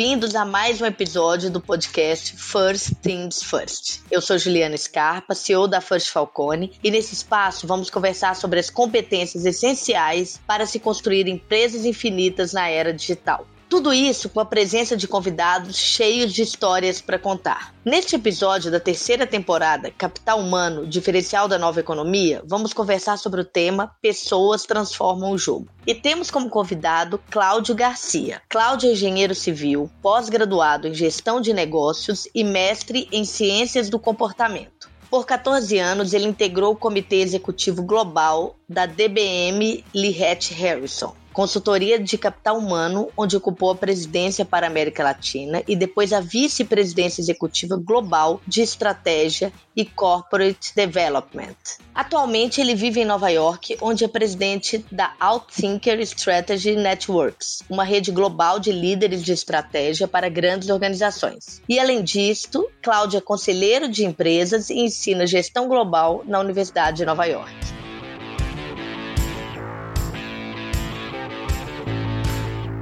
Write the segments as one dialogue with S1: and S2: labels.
S1: bem-vindos a mais um episódio do podcast First Things First. Eu sou Juliana Scarpa, CEO da First Falcone, e nesse espaço vamos conversar sobre as competências essenciais para se construir empresas infinitas na era digital. Tudo isso com a presença de convidados cheios de histórias para contar. Neste episódio da terceira temporada, Capital Humano, Diferencial da Nova Economia, vamos conversar sobre o tema Pessoas Transformam o Jogo. E temos como convidado Cláudio Garcia. Cláudio é engenheiro civil, pós-graduado em gestão de negócios e mestre em ciências do comportamento. Por 14 anos, ele integrou o Comitê Executivo Global da DBM Lihet Harrison, consultoria de capital humano, onde ocupou a presidência para a América Latina e depois a vice-presidência executiva global de estratégia e corporate development. Atualmente ele vive em Nova York, onde é presidente da Outthinker Strategy Networks, uma rede global de líderes de estratégia para grandes organizações. E além disto, Cláudio é conselheiro de empresas e ensina gestão global na Universidade de Nova York.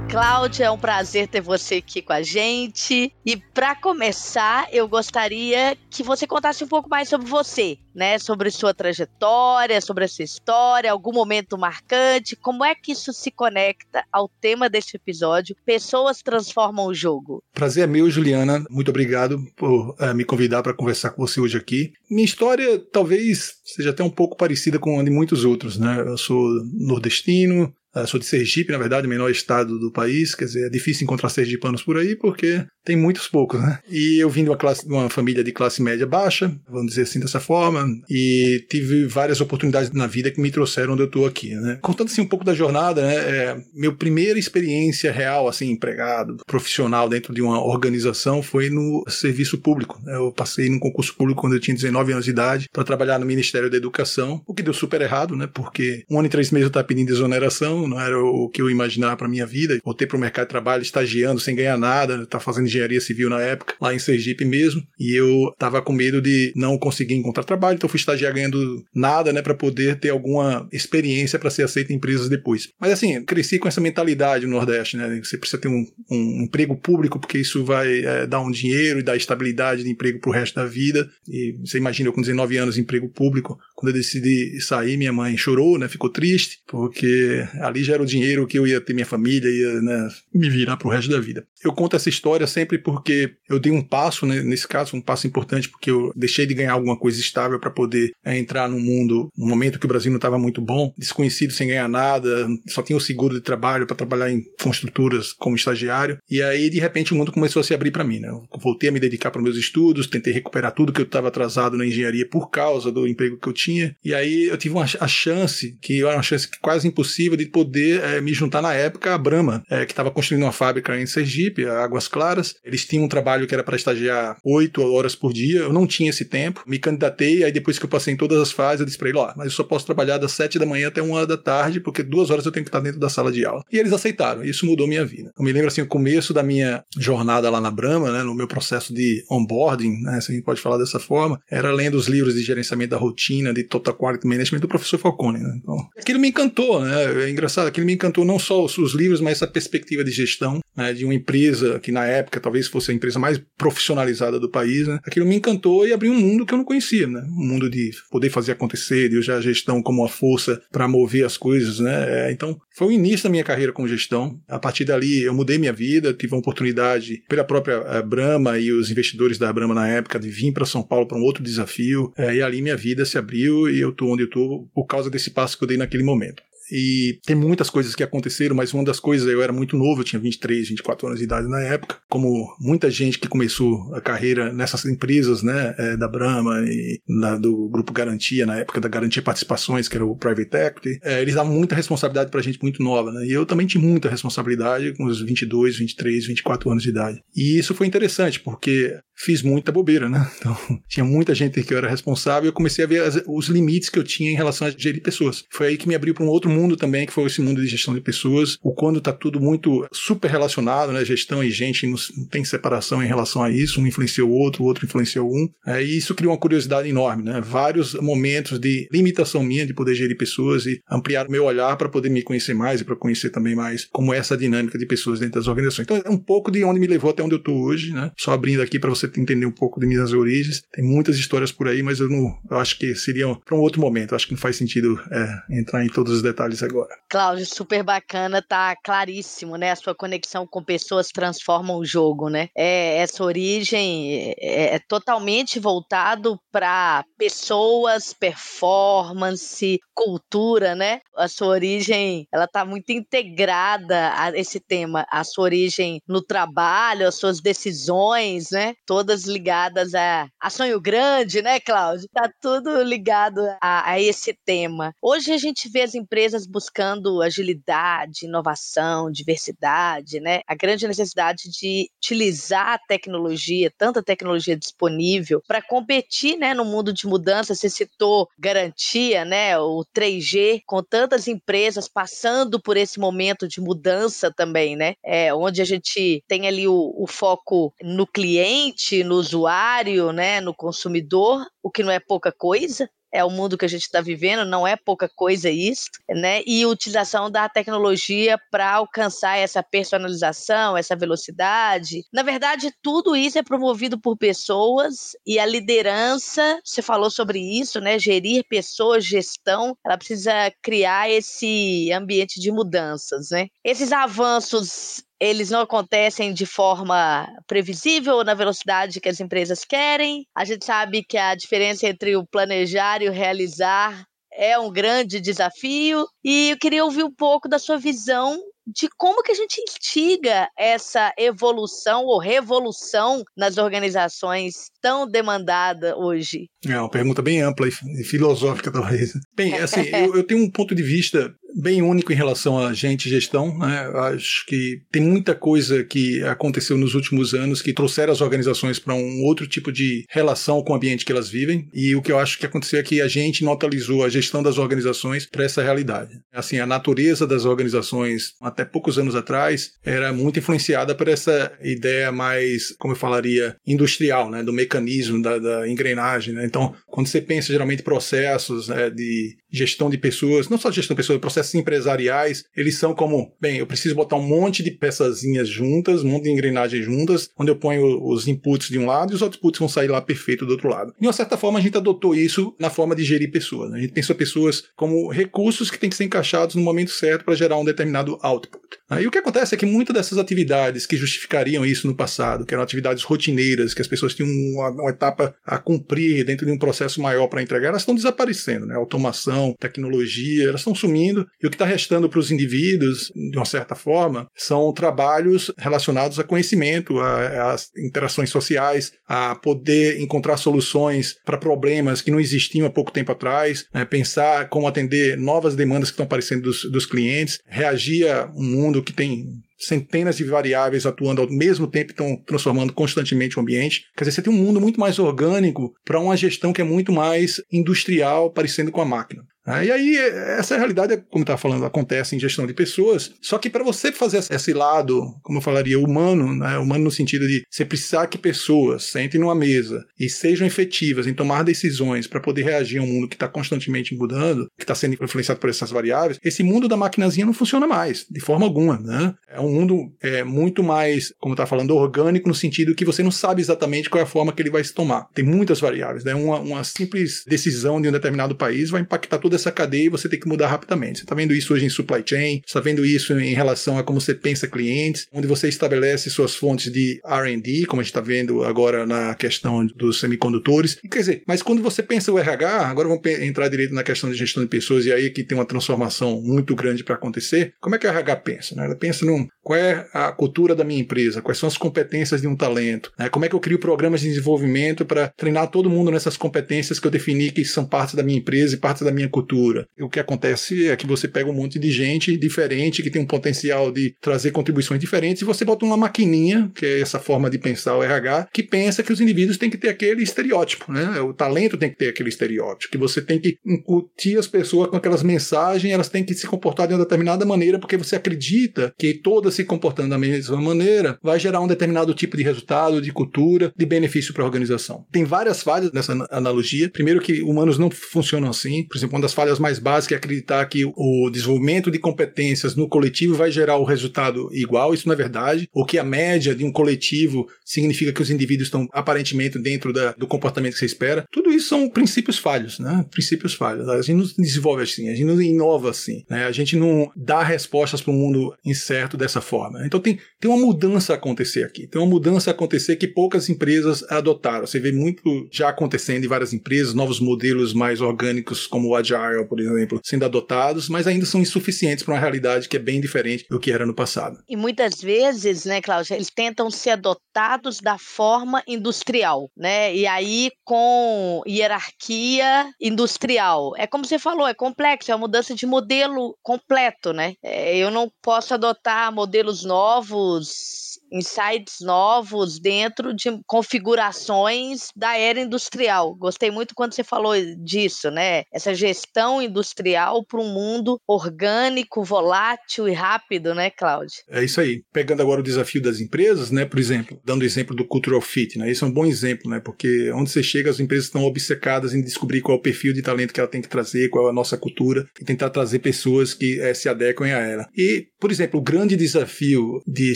S1: Cláudia, é um prazer ter você aqui com a gente. E para começar, eu gostaria que você contasse um pouco mais sobre você, né? Sobre sua trajetória, sobre a sua história, algum momento marcante. Como é que isso se conecta ao tema deste episódio? Pessoas transformam o jogo.
S2: Prazer é meu, Juliana. Muito obrigado por uh, me convidar para conversar com você hoje aqui. Minha história talvez seja até um pouco parecida com a de muitos outros, né? Eu sou nordestino, sou de Sergipe, na verdade, o menor estado do país, quer dizer, é difícil encontrar sergipanos por aí porque tem muitos poucos, né? E eu vim de uma, classe, uma família de classe média baixa, vamos dizer assim dessa forma, e tive várias oportunidades na vida que me trouxeram onde eu estou aqui, né? Contando assim um pouco da jornada, né? É, minha primeira experiência real, assim, empregado, profissional dentro de uma organização foi no serviço público. Né? Eu passei num concurso público quando eu tinha 19 anos de idade para trabalhar no Ministério da Educação, o que deu super errado, né? Porque um ano e três meses eu estava pedindo exoneração, não era o que eu imaginava para minha vida. Voltei para o mercado de trabalho estagiando sem ganhar nada, tá fazendo engenharia civil na época, lá em Sergipe mesmo, e eu tava com medo de não conseguir encontrar trabalho, então fui estagiar ganhando nada, né, para poder ter alguma experiência para ser aceito em empresas depois. Mas assim, cresci com essa mentalidade no Nordeste, né? Você precisa ter um, um emprego público porque isso vai é, dar um dinheiro e dar estabilidade de emprego pro resto da vida. E você imagina eu com 19 anos emprego público, quando eu decidi sair, minha mãe chorou, né? Ficou triste, porque ali já era o dinheiro que eu ia ter minha família, ia né, me virar pro resto da vida. Eu conto essa história sempre porque eu dei um passo, né, nesse caso, um passo importante, porque eu deixei de ganhar alguma coisa estável para poder é, entrar num mundo, num momento que o Brasil não estava muito bom, desconhecido, sem ganhar nada, só tinha o seguro de trabalho para trabalhar em construtoras como estagiário. E aí, de repente, o mundo começou a se abrir para mim. Né? Eu voltei a me dedicar para meus estudos, tentei recuperar tudo que eu estava atrasado na engenharia por causa do emprego que eu tinha. E aí eu tive uma, a chance, que era uma chance quase impossível, de poder é, me juntar na época à Brahma, é, que estava construindo uma fábrica em Sergipe, Águas Claras. Eles tinham um trabalho que era para estagiar oito horas por dia. Eu não tinha esse tempo. Me candidatei, aí depois que eu passei em todas as fases, eu disse para ele: ó, mas eu só posso trabalhar das sete da manhã até uma hora da tarde, porque duas horas eu tenho que estar dentro da sala de aula. E eles aceitaram. Isso mudou minha vida. Eu me lembro assim, o começo da minha jornada lá na Brahma, né, no meu processo de onboarding, né, se a gente pode falar dessa forma, era lendo os livros de gerenciamento da rotina, de Total Quality Management do professor Falcone. Né? Então, aquilo me encantou, né? É engraçado, aquilo me encantou não só os, os livros, mas essa perspectiva de gestão né, de uma empresa que na época talvez fosse a empresa mais profissionalizada do país, né? Aquilo me encantou e abriu um mundo que eu não conhecia, né? Um mundo de poder fazer acontecer, de usar a gestão como uma força para mover as coisas, né? É, então, foi o início da minha carreira com gestão. A partir dali, eu mudei minha vida, tive a oportunidade pela própria eh, Brahma e os investidores da Brahma na época de vir para São Paulo para um outro desafio. É, e ali minha vida se abriu e eu tô onde eu tô por causa desse passo que eu dei naquele momento. E tem muitas coisas que aconteceram, mas uma das coisas, eu era muito novo, eu tinha 23, 24 anos de idade na época. Como muita gente que começou a carreira nessas empresas, né, é, da Brahma e do Grupo Garantia, na época da Garantia Participações, que era o Private Equity, é, eles davam muita responsabilidade pra gente muito nova, né? E eu também tinha muita responsabilidade com os 22, 23, 24 anos de idade. E isso foi interessante, porque fiz muita bobeira, né? Então, tinha muita gente que eu era responsável e eu comecei a ver as, os limites que eu tinha em relação a gerir pessoas. Foi aí que me abriu para um outro mundo mundo também, que foi esse mundo de gestão de pessoas, o quando está tudo muito super relacionado, né? Gestão e gente não, não, tem separação em relação a isso, um influencia o outro, o outro influencia um. É, e isso cria uma curiosidade enorme, né? Vários momentos de limitação minha de poder gerir pessoas e ampliar o meu olhar para poder me conhecer mais e para conhecer também mais como é essa dinâmica de pessoas dentro das organizações. Então é um pouco de onde me levou até onde eu estou hoje, né? Só abrindo aqui para você entender um pouco de minhas origens. Tem muitas histórias por aí, mas eu não, eu acho que seria para um outro momento. Eu acho que não faz sentido é, entrar em todos os detalhes agora.
S1: Cláudio, super bacana, tá claríssimo, né? A sua conexão com pessoas transforma o jogo, né? É, essa origem é, é totalmente voltado para pessoas, performance, cultura, né? A sua origem, ela tá muito integrada a esse tema, a sua origem no trabalho, as suas decisões, né? Todas ligadas a, a sonho grande, né, Cláudio? Tá tudo ligado a, a esse tema. Hoje a gente vê as empresas buscando agilidade, inovação, diversidade, né? A grande necessidade de utilizar a tecnologia, tanta tecnologia disponível, para competir, né, no mundo de mudança. Você citou garantia, né? O 3G, com tantas empresas passando por esse momento de mudança também, né? É, onde a gente tem ali o, o foco no cliente, no usuário, né? No consumidor, o que não é pouca coisa, é o mundo que a gente está vivendo, não é pouca coisa isso, né? E utilização da tecnologia para alcançar essa personalização, essa velocidade. Na verdade, tudo isso é promovido por pessoas e a liderança, você falou sobre isso, né? Gerir pessoas, gestão, ela precisa criar esse ambiente de mudanças, né? Esses avanços eles não acontecem de forma previsível ou na velocidade que as empresas querem. A gente sabe que a diferença entre o planejar e o realizar é um grande desafio. E eu queria ouvir um pouco da sua visão de como que a gente instiga essa evolução ou revolução nas organizações tão demandada hoje?
S2: É uma pergunta bem ampla e filosófica, talvez. Bem, assim, eu, eu tenho um ponto de vista bem único em relação a gente e gestão. Né? Acho que tem muita coisa que aconteceu nos últimos anos que trouxeram as organizações para um outro tipo de relação com o ambiente que elas vivem. E o que eu acho que aconteceu é que a gente não atualizou a gestão das organizações para essa realidade. Assim, a natureza das organizações, até poucos anos atrás, era muito influenciada por essa ideia mais, como eu falaria, industrial, né? do mecanismo, da, da engrenagem. Né? Então, quando você pensa geralmente processos né, de gestão de pessoas, não só gestão de pessoas, processos empresariais, eles são como, bem, eu preciso botar um monte de peçazinhas juntas, um monte de engrenagens juntas, onde eu ponho os inputs de um lado e os outputs vão sair lá perfeito do outro lado. De uma certa forma, a gente adotou isso na forma de gerir pessoas. Né? A gente pensou pessoas como recursos que têm que ser encaixados no momento certo para gerar um determinado output. Aí o que acontece é que muitas dessas atividades que justificariam isso no passado, que eram atividades rotineiras, que as pessoas tinham uma, uma etapa a cumprir dentro de um processo maior para entregar, elas estão desaparecendo. Né? Automação tecnologia, elas estão sumindo. E o que está restando para os indivíduos, de uma certa forma, são trabalhos relacionados a conhecimento, a interações sociais, a poder encontrar soluções para problemas que não existiam há pouco tempo atrás, né? pensar como atender novas demandas que estão aparecendo dos, dos clientes, reagir a um mundo que tem centenas de variáveis atuando ao mesmo tempo estão transformando constantemente o ambiente. Quer dizer, você tem um mundo muito mais orgânico para uma gestão que é muito mais industrial, parecendo com a máquina. Ah, e aí, essa realidade, como estava falando, acontece em gestão de pessoas. Só que para você fazer esse lado, como eu falaria, humano, né, humano no sentido de você precisar que pessoas sentem numa mesa e sejam efetivas em tomar decisões para poder reagir a um mundo que está constantemente mudando, que está sendo influenciado por essas variáveis, esse mundo da maquinazinha não funciona mais, de forma alguma. Né? É um mundo é, muito mais, como está falando, orgânico, no sentido que você não sabe exatamente qual é a forma que ele vai se tomar. Tem muitas variáveis. Né? Uma, uma simples decisão de um determinado país vai impactar toda essa cadeia e você tem que mudar rapidamente. Você está vendo isso hoje em supply chain, está vendo isso em relação a como você pensa clientes, onde você estabelece suas fontes de R&D, como a gente está vendo agora na questão dos semicondutores. Quer dizer, mas quando você pensa o RH, agora vamos entrar direito na questão de gestão de pessoas e aí que tem uma transformação muito grande para acontecer. Como é que o RH pensa? Né? Ela pensa num qual é a cultura da minha empresa, quais são as competências de um talento, né? como é que eu crio programas de desenvolvimento para treinar todo mundo nessas competências que eu defini que são parte da minha empresa e parte da minha cultura. E o que acontece é que você pega um monte de gente diferente que tem um potencial de trazer contribuições diferentes e você bota uma maquininha, que é essa forma de pensar o RH, que pensa que os indivíduos têm que ter aquele estereótipo, né? O talento tem que ter aquele estereótipo, que você tem que incutir pessoas com aquelas mensagens, elas têm que se comportar de uma determinada maneira, porque você acredita que todas se comportando da mesma maneira vai gerar um determinado tipo de resultado, de cultura, de benefício para a organização. Tem várias falhas nessa analogia. Primeiro que humanos não funcionam assim. Por exemplo, uma das falhas mais básicas é acreditar que o desenvolvimento de competências no coletivo vai gerar o resultado igual. Isso não é verdade. Ou que a média de um coletivo significa que os indivíduos estão aparentemente dentro da, do comportamento que você espera. Tudo isso são princípios falhos, né? Princípios falhos. A gente não desenvolve assim, a gente não inova assim, né? A gente não dá respostas para o mundo incerto dessa forma. Então tem, tem uma mudança a acontecer aqui. Tem uma mudança a acontecer que poucas empresas adotaram. Você vê muito já acontecendo em várias empresas, novos modelos mais orgânicos, como o Agile, por exemplo, sendo adotados, mas ainda são insuficientes para uma realidade que é bem diferente do que era no passado.
S1: E muitas vezes, né, Cláudia, eles tentam ser adotados da forma industrial, né? E aí com hierarquia industrial. É como você falou, é complexo, é uma mudança de modelo completo, né? É, eu não posso adotar modelos novos insights novos dentro de configurações da era industrial. Gostei muito quando você falou disso, né? Essa gestão industrial para um mundo orgânico, volátil e rápido, né, Cláudio?
S2: É isso aí. Pegando agora o desafio das empresas, né, por exemplo, dando o exemplo do cultural fit, né? Isso é um bom exemplo, né? Porque onde você chega, as empresas estão obcecadas em descobrir qual é o perfil de talento que ela tem que trazer, qual é a nossa cultura e tentar trazer pessoas que é, se adequem a ela. E, por exemplo, o grande desafio de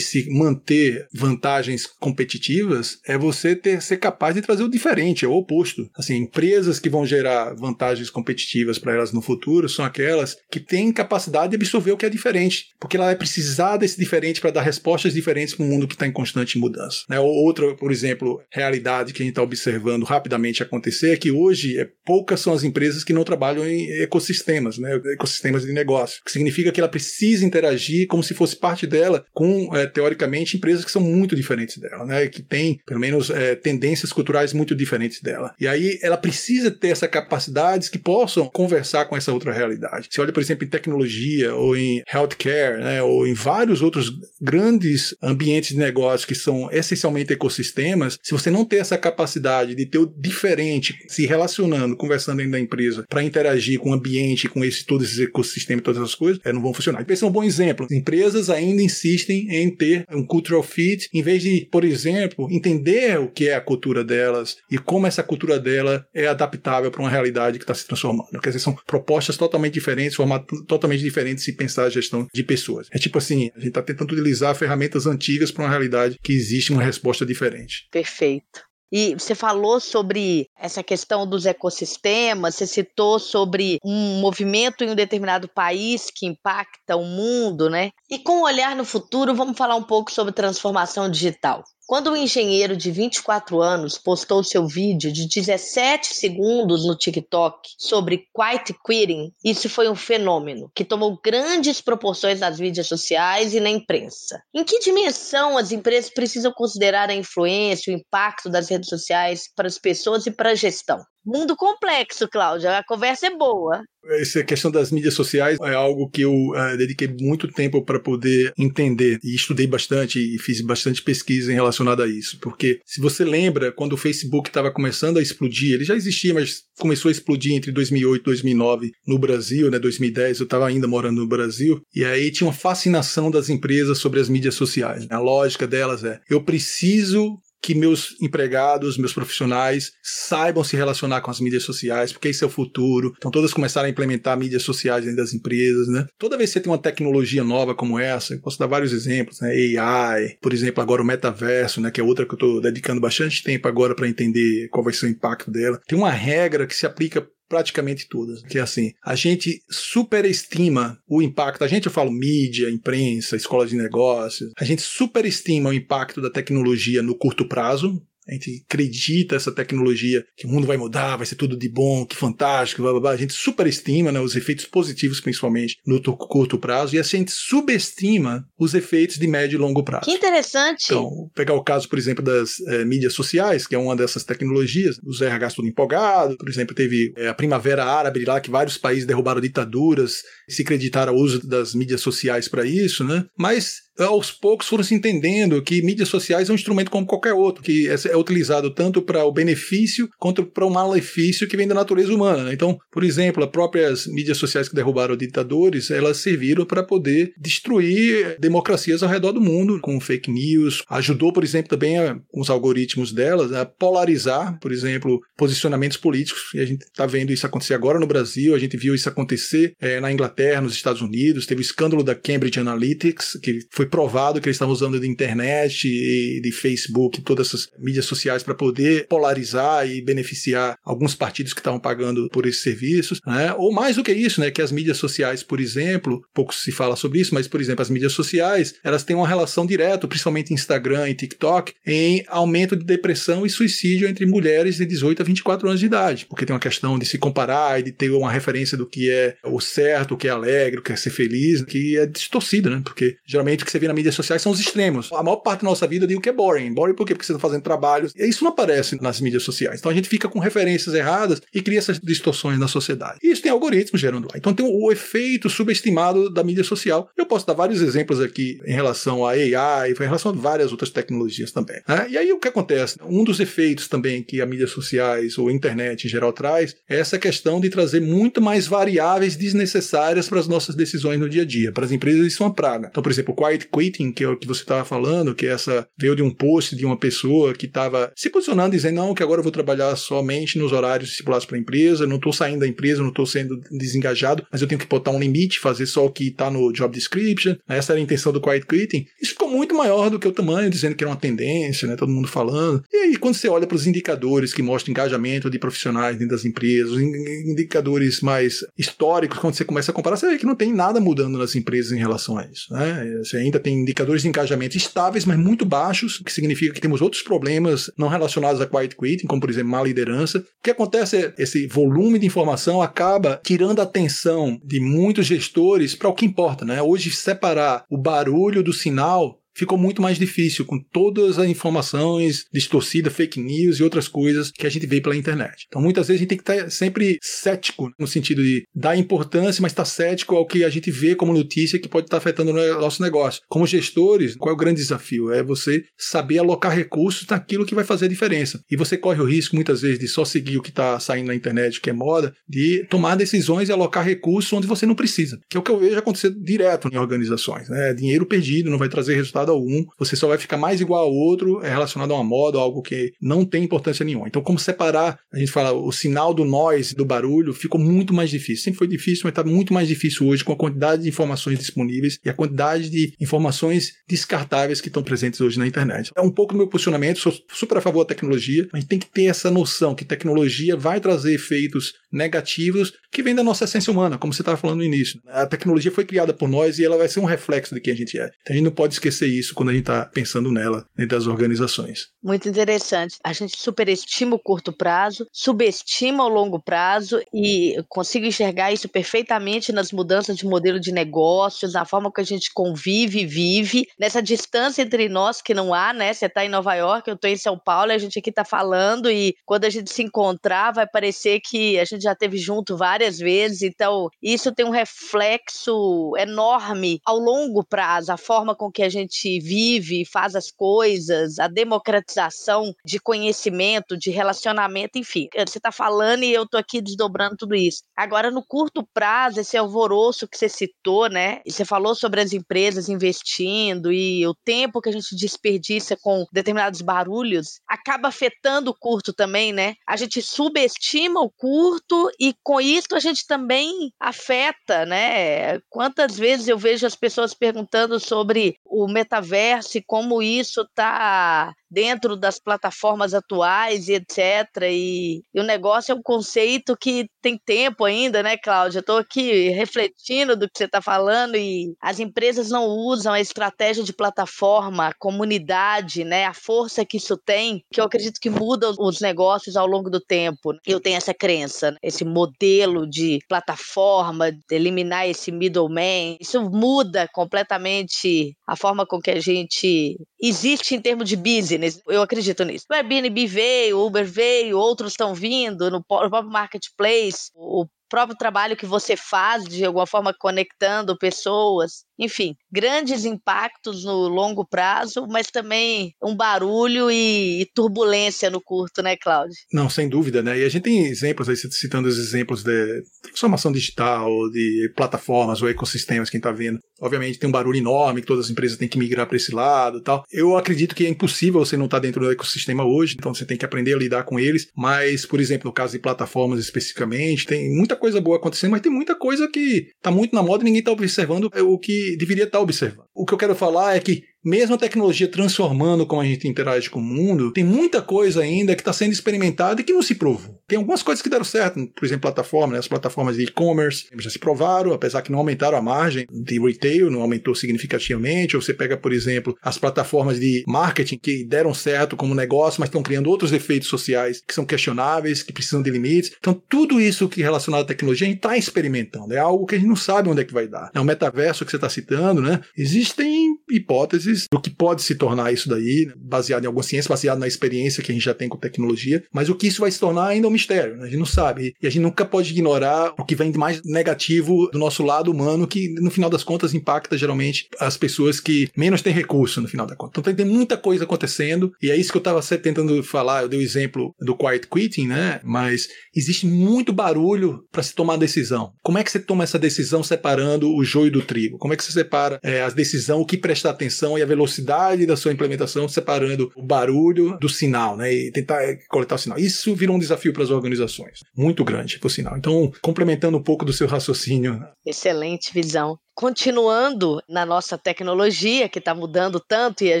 S2: se manter vantagens competitivas é você ter, ser capaz de trazer o diferente, é o oposto. Assim, empresas que vão gerar vantagens competitivas para elas no futuro são aquelas que têm capacidade de absorver o que é diferente, porque ela vai precisar desse diferente para dar respostas diferentes para um mundo que está em constante mudança. Né? Outra, por exemplo, realidade que a gente está observando rapidamente acontecer é que hoje é, poucas são as empresas que não trabalham em ecossistemas, né? ecossistemas de negócio, que significa que ela precisa interagir como se fosse parte dela com, é, teoricamente, empresas empresas que são muito diferentes dela, né? Que tem, pelo menos, é, tendências culturais muito diferentes dela. E aí ela precisa ter essas capacidades que possam conversar com essa outra realidade. Você olha, por exemplo, em tecnologia ou em healthcare, né? Ou em vários outros grandes ambientes de negócio que são essencialmente ecossistemas, se você não ter essa capacidade de ter o diferente se relacionando, conversando dentro da empresa para interagir com o ambiente, com esse, todos esses ecossistemas, todas essas coisas, é, não vão funcionar. Esse é um bom exemplo. Empresas ainda insistem em ter um cultural fit, em vez de, por exemplo, entender o que é a cultura delas e como essa cultura dela é adaptável para uma realidade que está se transformando. Quer dizer, são propostas totalmente diferentes, formatos totalmente diferentes se pensar a gestão de pessoas. É tipo assim, a gente está tentando utilizar ferramentas antigas para uma realidade que existe uma resposta diferente.
S1: Perfeito. E você falou sobre essa questão dos ecossistemas, você citou sobre um movimento em um determinado país que impacta o mundo, né? E com o um olhar no futuro, vamos falar um pouco sobre transformação digital. Quando um engenheiro de 24 anos postou seu vídeo de 17 segundos no TikTok sobre quiet quitting, isso foi um fenômeno que tomou grandes proporções nas mídias sociais e na imprensa. Em que dimensão as empresas precisam considerar a influência, o impacto das redes sociais para as pessoas e para a gestão? Mundo complexo, Cláudia. A conversa é boa.
S2: Essa questão das mídias sociais é algo que eu uh, dediquei muito tempo para poder entender e estudei bastante e fiz bastante pesquisa em relacionada a isso. Porque se você lembra, quando o Facebook estava começando a explodir, ele já existia, mas começou a explodir entre 2008 e 2009 no Brasil, né? 2010 eu estava ainda morando no Brasil e aí tinha uma fascinação das empresas sobre as mídias sociais. A lógica delas é: eu preciso que meus empregados, meus profissionais saibam se relacionar com as mídias sociais, porque esse é o futuro. Então todas começaram a implementar mídias sociais dentro das empresas, né? Toda vez que você tem uma tecnologia nova como essa, eu posso dar vários exemplos, né? AI, por exemplo, agora o metaverso, né, que é outra que eu estou dedicando bastante tempo agora para entender qual vai ser o impacto dela. Tem uma regra que se aplica praticamente todas. Que é assim, a gente superestima o impacto. A gente, eu falo mídia, imprensa, escola de negócios. A gente superestima o impacto da tecnologia no curto prazo, a gente acredita essa tecnologia que o mundo vai mudar, vai ser tudo de bom, que fantástico, blá, blá, blá. a gente superestima né, os efeitos positivos, principalmente no curto prazo, e a gente subestima os efeitos de médio e longo prazo.
S1: Que interessante.
S2: Então, pegar o caso, por exemplo, das é, mídias sociais, que é uma dessas tecnologias, os RH tudo empolgado, por exemplo, teve é, a Primavera Árabe lá, que vários países derrubaram ditaduras, se acreditaram ao uso das mídias sociais para isso, né? Mas aos poucos foram se entendendo que mídias sociais é um instrumento como qualquer outro, que é, é utilizado tanto para o benefício quanto para o malefício que vem da natureza humana. Então, por exemplo, as próprias mídias sociais que derrubaram ditadores, elas serviram para poder destruir democracias ao redor do mundo com fake news. Ajudou, por exemplo, também com os algoritmos delas a polarizar, por exemplo, posicionamentos políticos. E a gente está vendo isso acontecer agora no Brasil, a gente viu isso acontecer é, na Inglaterra, nos Estados Unidos. Teve o escândalo da Cambridge Analytics, que foi provado que eles estavam usando de internet e de Facebook, todas essas mídias sociais para poder polarizar e beneficiar alguns partidos que estavam pagando por esses serviços, né? Ou mais do que isso, né? Que as mídias sociais, por exemplo, pouco se fala sobre isso, mas por exemplo, as mídias sociais, elas têm uma relação direta, principalmente Instagram e TikTok, em aumento de depressão e suicídio entre mulheres de 18 a 24 anos de idade, porque tem uma questão de se comparar e de ter uma referência do que é o certo, o que é alegre, o que é ser feliz, que é distorcida, né? Porque geralmente você vê nas mídias sociais são os extremos. A maior parte da nossa vida eu digo que é boring. Boring por quê? Porque você está fazendo trabalhos. E isso não aparece nas mídias sociais. Então a gente fica com referências erradas e cria essas distorções na sociedade. E isso tem algoritmos gerando lá. Então tem o efeito subestimado da mídia social. Eu posso dar vários exemplos aqui em relação a AI, em relação a várias outras tecnologias também. Né? E aí o que acontece? Um dos efeitos também que a mídias sociais ou a internet em geral traz é essa questão de trazer muito mais variáveis desnecessárias para as nossas decisões no dia a dia. Para as empresas isso é uma praga. Então, por exemplo, o quiet quitting, que é o que você estava falando, que é essa veio de um post de uma pessoa que estava se posicionando dizendo não, que agora eu vou trabalhar somente nos horários estipulados para a empresa, não estou saindo da empresa, não estou sendo desengajado, mas eu tenho que botar um limite, fazer só o que está no job description. Essa era a intenção do quiet quitting. Isso ficou muito maior do que o tamanho, dizendo que era uma tendência, né? Todo mundo falando. E aí, quando você olha para os indicadores que mostram engajamento de profissionais dentro das empresas, indicadores mais históricos, quando você começa a comparar, você vê que não tem nada mudando nas empresas em relação a isso. Né? Você ainda tem indicadores de engajamento estáveis, mas muito baixos, o que significa que temos outros problemas não relacionados a quiet quitting, como por exemplo má liderança. O que acontece é esse volume de informação acaba tirando a atenção de muitos gestores para o que importa. Né? Hoje, separar o barulho do sinal ficou muito mais difícil com todas as informações distorcidas, fake news e outras coisas que a gente vê pela internet. Então, muitas vezes a gente tem que estar sempre cético, no sentido de dar importância, mas estar cético ao que a gente vê como notícia que pode estar afetando o nosso negócio. Como gestores, qual é o grande desafio? É você saber alocar recursos naquilo que vai fazer a diferença. E você corre o risco, muitas vezes, de só seguir o que está saindo na internet, que é moda, de tomar decisões e alocar recursos onde você não precisa. Que é o que eu vejo acontecer direto em organizações. Né? Dinheiro perdido, não vai trazer resultado a um, você só vai ficar mais igual ao outro é relacionado a uma moda, algo que não tem importância nenhuma. Então, como separar, a gente fala, o sinal do noise, do barulho, ficou muito mais difícil. Sempre foi difícil, mas está muito mais difícil hoje com a quantidade de informações disponíveis e a quantidade de informações descartáveis que estão presentes hoje na internet. É um pouco do meu posicionamento, sou super a favor da tecnologia, mas tem que ter essa noção que tecnologia vai trazer efeitos negativos que vêm da nossa essência humana, como você estava falando no início. A tecnologia foi criada por nós e ela vai ser um reflexo de quem a gente é. Então a gente não pode esquecer isso quando a gente está pensando nela dentro das organizações.
S1: Muito interessante. A gente superestima o curto prazo, subestima o longo prazo e consigo enxergar isso perfeitamente nas mudanças de modelo de negócios, na forma que a gente convive e vive, nessa distância entre nós que não há, né? Você está em Nova York, eu estou em São Paulo, a gente aqui está falando e quando a gente se encontrar vai parecer que a gente já teve junto várias vezes, então isso tem um reflexo enorme ao longo prazo, a forma com que a gente vive, faz as coisas, a democratização de conhecimento, de relacionamento, enfim. Você está falando e eu estou aqui desdobrando tudo isso. Agora, no curto prazo, esse alvoroço que você citou, né? E você falou sobre as empresas investindo e o tempo que a gente desperdiça com determinados barulhos, acaba afetando o curto também, né? A gente subestima o curto e com isso a gente também afeta, né? Quantas vezes eu vejo as pessoas perguntando sobre o metaverso e como isso está dentro das plataformas atuais e etc. E, e, o negócio é um conceito que tem tempo ainda, né, Cláudia? Estou aqui refletindo do que você está falando e as empresas não usam a estratégia de plataforma, a comunidade, né, a força que isso tem, que eu acredito que muda os negócios ao longo do tempo. Eu tenho essa crença, né? esse modelo de plataforma, de eliminar esse middleman, isso muda completamente a forma com que a gente existe em termos de business. Eu acredito nisso. O Airbnb veio, o Uber veio, outros estão vindo, no próprio marketplace, o próprio trabalho que você faz, de alguma forma conectando pessoas. Enfim, grandes impactos no longo prazo, mas também um barulho e, e turbulência no curto, né, Cláudio?
S2: Não, sem dúvida, né? E a gente tem exemplos aí, citando os exemplos de transformação digital, de plataformas ou ecossistemas, quem está vendo. Obviamente tem um barulho enorme, que todas as empresas têm que migrar para esse lado tal. Eu acredito que é impossível você não estar tá dentro do ecossistema hoje, então você tem que aprender a lidar com eles. Mas, por exemplo, no caso de plataformas especificamente, tem muita coisa boa acontecendo, mas tem muita coisa que está muito na moda e ninguém está observando o que deveria estar tá observando. O que eu quero falar é que mesmo a tecnologia transformando como a gente interage com o mundo, tem muita coisa ainda que está sendo experimentada e que não se provou. Tem algumas coisas que deram certo, por exemplo, plataforma, né? as plataformas de e-commerce já se provaram, apesar que não aumentaram a margem de retail, não aumentou significativamente. Ou você pega, por exemplo, as plataformas de marketing que deram certo como negócio, mas estão criando outros efeitos sociais que são questionáveis, que precisam de limites. Então, tudo isso que é relacionado à tecnologia, a gente está experimentando. É algo que a gente não sabe onde é que vai dar. É o metaverso que você está citando, né? Existem hipóteses do que pode se tornar isso daí, baseado em alguma ciência, baseado na experiência que a gente já tem com tecnologia, mas o que isso vai se tornar ainda é um mistério, né? a gente não sabe. E a gente nunca pode ignorar o que vem de mais negativo do nosso lado humano, que no final das contas impacta geralmente as pessoas que menos têm recurso no final da conta. Então tem muita coisa acontecendo, e é isso que eu estava tentando falar, eu dei o exemplo do quiet quitting, né? Mas existe muito barulho para se tomar decisão. Como é que você toma essa decisão separando o joio do trigo? Como é que você separa é, a decisão, o que prestar atenção e a velocidade da sua implementação, separando o barulho do sinal, né? E tentar coletar o sinal. Isso virou um desafio para as organizações. Muito grande, por sinal. Então, complementando um pouco do seu raciocínio.
S1: Excelente visão continuando na nossa tecnologia, que está mudando tanto e a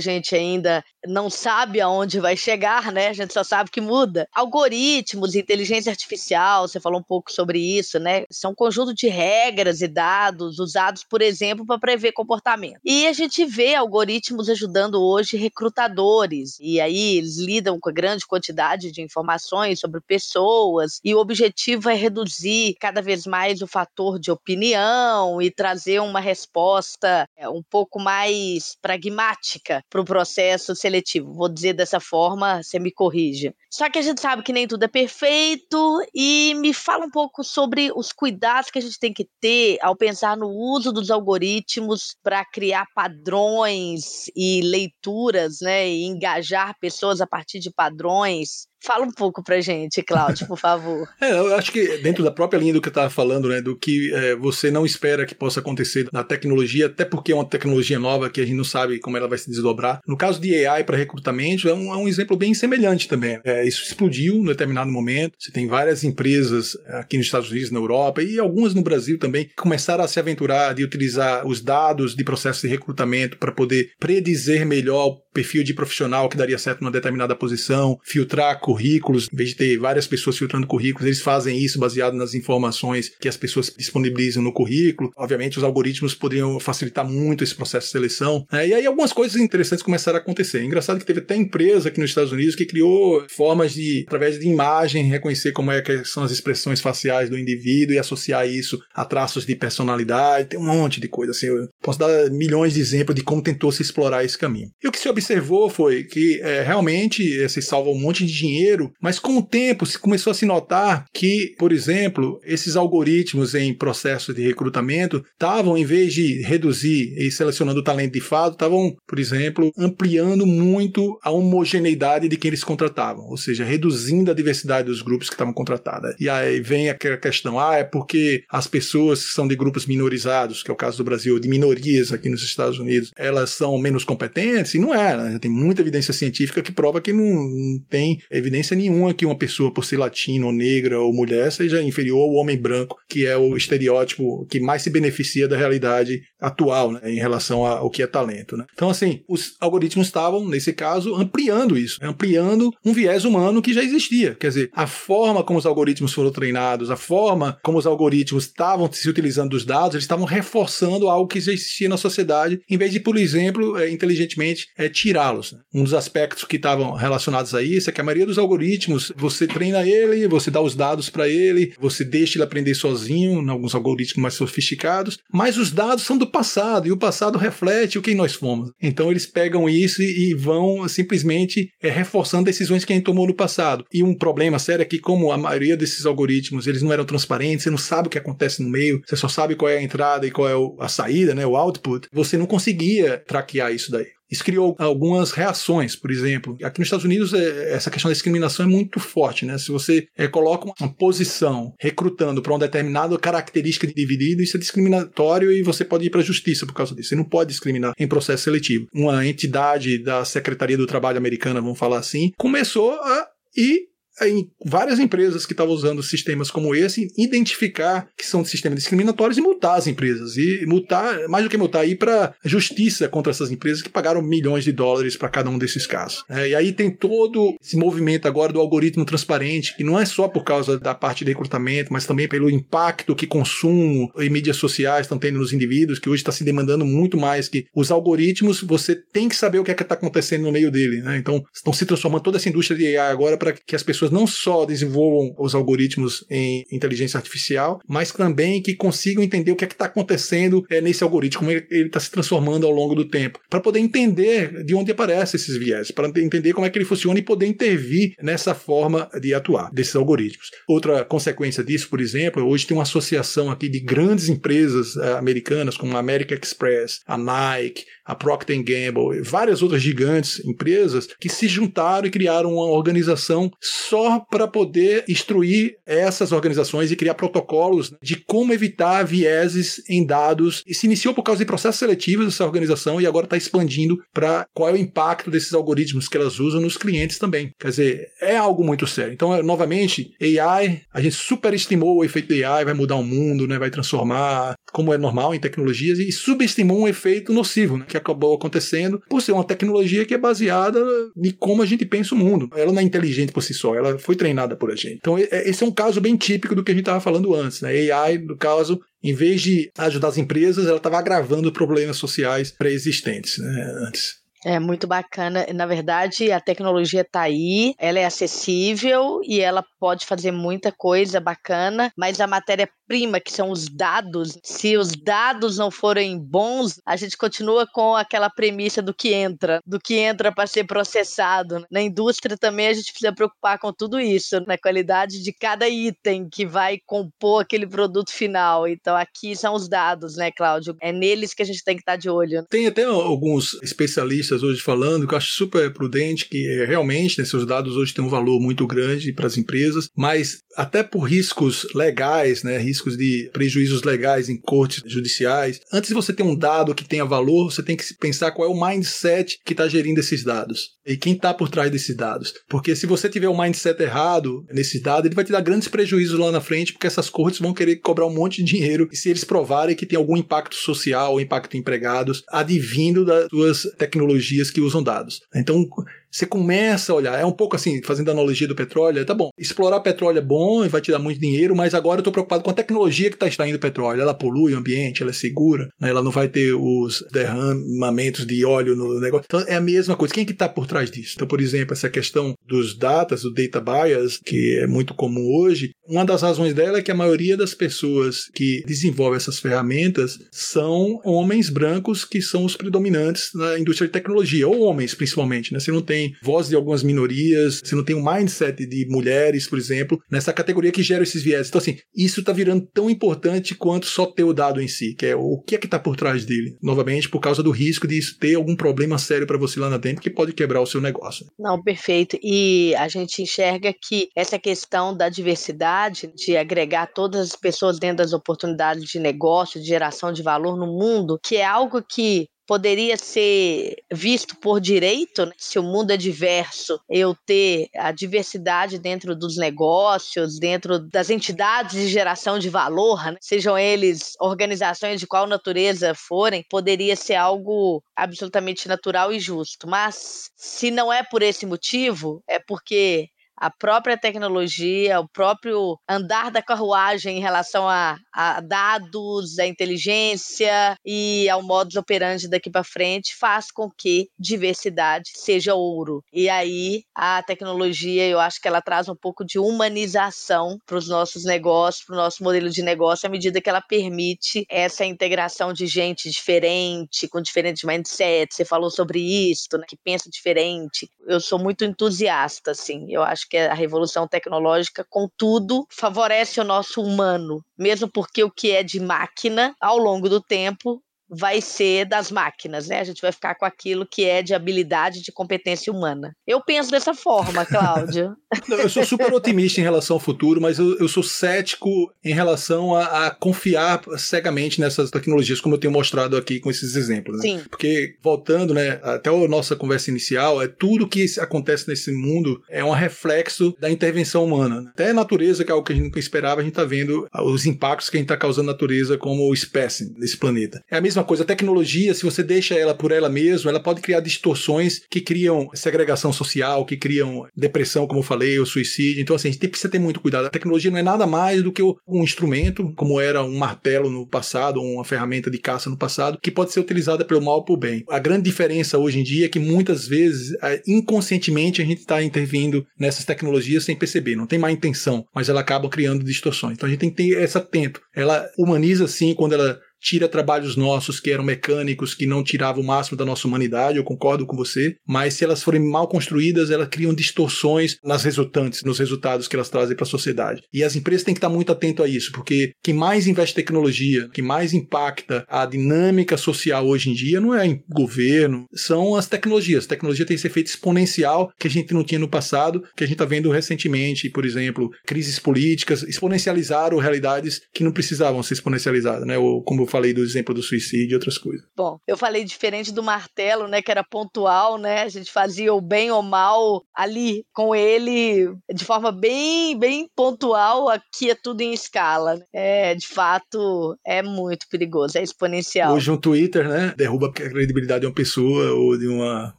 S1: gente ainda não sabe aonde vai chegar, né? A gente só sabe que muda. Algoritmos, inteligência artificial, você falou um pouco sobre isso, né? São um conjunto de regras e dados usados, por exemplo, para prever comportamento. E a gente vê algoritmos ajudando hoje recrutadores, e aí eles lidam com a grande quantidade de informações sobre pessoas, e o objetivo é reduzir cada vez mais o fator de opinião e trazer uma resposta é, um pouco mais pragmática para o processo seletivo. Vou dizer dessa forma, você me corrija. Só que a gente sabe que nem tudo é perfeito e me fala um pouco sobre os cuidados que a gente tem que ter ao pensar no uso dos algoritmos para criar padrões e leituras, né, e engajar pessoas a partir de padrões Fala um pouco pra gente, Cláudio, por favor.
S2: é, eu acho que dentro da própria linha do que eu estava falando, né, do que é, você não espera que possa acontecer na tecnologia, até porque é uma tecnologia nova que a gente não sabe como ela vai se desdobrar. No caso de AI para recrutamento, é um, é um, exemplo bem semelhante também. É, isso explodiu em determinado momento. Você tem várias empresas aqui nos Estados Unidos, na Europa e algumas no Brasil também que começaram a se aventurar de utilizar os dados de processo de recrutamento para poder predizer melhor o perfil de profissional que daria certo numa determinada posição, filtrar currículos, em vez de ter várias pessoas filtrando currículos, eles fazem isso baseado nas informações que as pessoas disponibilizam no currículo. Obviamente, os algoritmos poderiam facilitar muito esse processo de seleção. Né? E aí, algumas coisas interessantes começaram a acontecer. Engraçado que teve até empresa aqui nos Estados Unidos que criou formas de, através de imagem, reconhecer como é que são as expressões faciais do indivíduo e associar isso a traços de personalidade. Tem um monte de coisa. Assim, eu posso dar milhões de exemplos de como tentou se explorar esse caminho. E o que se observou foi que é, realmente se salva um monte de dinheiro dinheiro, mas com o tempo se começou a se notar que, por exemplo, esses algoritmos em processo de recrutamento estavam, em vez de reduzir e selecionando o talento de fato, estavam, por exemplo, ampliando muito a homogeneidade de quem eles contratavam, ou seja, reduzindo a diversidade dos grupos que estavam contratados. E aí vem aquela questão, ah, é porque as pessoas que são de grupos minorizados, que é o caso do Brasil, de minorias aqui nos Estados Unidos, elas são menos competentes? E não é, né? tem muita evidência científica que prova que não, não tem evidência nenhuma que uma pessoa, por ser latina ou negra ou mulher, seja inferior ao homem branco, que é o estereótipo que mais se beneficia da realidade atual né, em relação ao que é talento. Né? Então, assim, os algoritmos estavam, nesse caso, ampliando isso, ampliando um viés humano que já existia. Quer dizer, a forma como os algoritmos foram treinados, a forma como os algoritmos estavam se utilizando dos dados, eles estavam reforçando algo que já existia na sociedade, em vez de, por exemplo, é, inteligentemente, é, tirá-los. Né? Um dos aspectos que estavam relacionados a isso é que a maioria dos algoritmos, você treina ele, você dá os dados para ele, você deixa ele aprender sozinho, em alguns algoritmos mais sofisticados, mas os dados são do passado e o passado reflete o que nós fomos. Então eles pegam isso e vão simplesmente é, reforçando decisões que a gente tomou no passado. E um problema sério é que, como a maioria desses algoritmos eles não eram transparentes, você não sabe o que acontece no meio, você só sabe qual é a entrada e qual é a saída, né, o output, você não conseguia traquear isso daí. Isso criou algumas reações, por exemplo. Aqui nos Estados Unidos, é, essa questão da discriminação é muito forte, né? Se você é, coloca uma posição recrutando para uma determinada característica de indivíduo, isso é discriminatório e você pode ir para a justiça por causa disso. Você não pode discriminar em processo seletivo. Uma entidade da Secretaria do Trabalho americana, vamos falar assim, começou a ir em várias empresas que estavam usando sistemas como esse, identificar que são sistemas discriminatórios e multar as empresas. E multar, mais do que multar, ir para justiça contra essas empresas que pagaram milhões de dólares para cada um desses casos. É, e aí tem todo esse movimento agora do algoritmo transparente, que não é só por causa da parte de recrutamento, mas também pelo impacto que consumo e mídias sociais estão tendo nos indivíduos, que hoje está se demandando muito mais que os algoritmos, você tem que saber o que é que está acontecendo no meio dele. Né? Então, estão se transformando toda essa indústria de AI agora para que as pessoas pessoas não só desenvolvam os algoritmos em inteligência artificial, mas também que consigam entender o que é que está acontecendo é, nesse algoritmo, como ele está se transformando ao longo do tempo, para poder entender de onde aparecem esses viés, para entender como é que ele funciona e poder intervir nessa forma de atuar desses algoritmos. Outra consequência disso, por exemplo, hoje tem uma associação aqui de grandes empresas uh, americanas, como a American Express, a Nike, a Procter Gamble, várias outras gigantes empresas que se juntaram e criaram uma organização só para poder instruir essas organizações e criar protocolos de como evitar vieses em dados. E se iniciou por causa de processos seletivos dessa organização e agora está expandindo para qual é o impacto desses algoritmos que elas usam nos clientes também. Quer dizer, é algo muito sério. Então, novamente, AI, a gente superestimou o efeito da AI, vai mudar o mundo, né, vai transformar, como é normal em tecnologias, e subestimou um efeito nocivo, né, que acabou acontecendo por ser uma tecnologia que é baseada em como a gente pensa o mundo. Ela não é inteligente por si só, ela foi treinada por a gente. Então, esse é um caso bem típico do que a gente estava falando antes. Né? AI, no caso, em vez de ajudar as empresas, ela estava agravando problemas sociais pré-existentes né, antes.
S1: É muito bacana. Na verdade, a tecnologia está aí, ela é acessível e ela pode fazer muita coisa bacana, mas a matéria-prima, que são os dados, se os dados não forem bons, a gente continua com aquela premissa do que entra, do que entra para ser processado. Na indústria também a gente precisa preocupar com tudo isso, na qualidade de cada item que vai compor aquele produto final. Então aqui são os dados, né, Cláudio? É neles que a gente tem que estar tá de olho.
S2: Tem até alguns especialistas hoje falando, que eu acho super prudente, que é, realmente né, seus dados hoje têm um valor muito grande para as empresas, mas até por riscos legais, né, riscos de prejuízos legais em cortes judiciais, antes de você ter um dado que tenha valor, você tem que pensar qual é o mindset que está gerindo esses dados e quem está por trás desses dados. Porque se você tiver o um mindset errado nesses dados, ele vai te dar grandes prejuízos lá na frente, porque essas cortes vão querer cobrar um monte de dinheiro e se eles provarem que tem algum impacto social ou impacto em empregados advindo das suas tecnologias que usam dados. Então, você começa a olhar, é um pouco assim, fazendo analogia do petróleo, tá bom, explorar petróleo é bom e vai te dar muito dinheiro, mas agora eu estou preocupado com a tecnologia que está extraindo petróleo. Ela polui o ambiente, ela é segura, né? ela não vai ter os derramamentos de óleo no negócio. Então é a mesma coisa. Quem é que está por trás disso? Então, por exemplo, essa questão dos datas, do data bias, que é muito comum hoje, uma das razões dela é que a maioria das pessoas que desenvolvem essas ferramentas são homens brancos que são os predominantes na indústria de tecnologia, ou homens principalmente, né? Você não tem voz de algumas minorias, você não tem um mindset de mulheres, por exemplo, nessa categoria que gera esses viés. Então, assim, isso está virando tão importante quanto só ter o dado em si, que é o que é que está por trás dele. Novamente, por causa do risco de isso ter algum problema sério para você lá na dentro que pode quebrar o seu negócio.
S1: Não, perfeito. E a gente enxerga que essa questão da diversidade, de agregar todas as pessoas dentro das oportunidades de negócio, de geração de valor no mundo, que é algo que poderia ser visto por direito, né? se o mundo é diverso, eu ter a diversidade dentro dos negócios, dentro das entidades de geração de valor, né? sejam eles organizações de qual natureza forem, poderia ser algo absolutamente natural e justo. Mas se não é por esse motivo, é porque a própria tecnologia, o próprio andar da carruagem em relação a, a dados, a inteligência e ao modus operandi daqui para frente faz com que diversidade seja ouro. E aí a tecnologia, eu acho que ela traz um pouco de humanização para os nossos negócios, para o nosso modelo de negócio, à medida que ela permite essa integração de gente diferente, com diferentes mindsets. Você falou sobre isso, né, que pensa diferente. Eu sou muito entusiasta, assim. Eu acho que a revolução tecnológica, contudo, favorece o nosso humano, mesmo porque o que é de máquina, ao longo do tempo, vai ser das máquinas, né? A gente vai ficar com aquilo que é de habilidade, de competência humana. Eu penso dessa forma, Cláudio.
S2: eu sou super otimista em relação ao futuro, mas eu, eu sou cético em relação a, a, confiar cegamente nessas tecnologias, como eu tenho mostrado aqui com esses exemplos. Né?
S1: Sim.
S2: Porque, voltando, né, até a nossa conversa inicial, é tudo que acontece nesse mundo é um reflexo da intervenção humana. Né? Até a natureza, que é algo que a gente nunca esperava, a gente está vendo os impactos que a gente está causando na natureza como espécie nesse planeta. É a mesma mesma coisa, a tecnologia, se você deixa ela por ela mesma, ela pode criar distorções que criam segregação social, que criam depressão, como eu falei, ou suicídio. Então, assim, a gente precisa ter muito cuidado. A tecnologia não é nada mais do que um instrumento, como era um martelo no passado, ou uma ferramenta de caça no passado, que pode ser utilizada pelo mal ou pelo bem. A grande diferença hoje em dia é que muitas vezes, é, inconscientemente, a gente está intervindo nessas tecnologias sem perceber. Não tem má intenção, mas ela acaba criando distorções. Então a gente tem que ter essa atento. Ela humaniza sim quando ela tira trabalhos nossos que eram mecânicos, que não tiravam o máximo da nossa humanidade, eu concordo com você, mas se elas forem mal construídas, elas criam distorções nas resultantes, nos resultados que elas trazem para a sociedade. E as empresas têm que estar muito atento a isso, porque quem mais investe em tecnologia, que mais impacta a dinâmica social hoje em dia não é o governo, são as tecnologias. A tecnologia tem esse efeito exponencial que a gente não tinha no passado, que a gente está vendo recentemente, por exemplo, crises políticas exponencializaram realidades que não precisavam ser exponencializadas, né? Ou como falei do exemplo do suicídio e outras coisas.
S1: Bom, eu falei diferente do martelo, né, que era pontual, né? A gente fazia o bem ou mal ali com ele de forma bem, bem pontual. Aqui é tudo em escala. É, de fato, é muito perigoso, é exponencial.
S2: Hoje um Twitter, né, derruba a credibilidade de uma pessoa ou de uma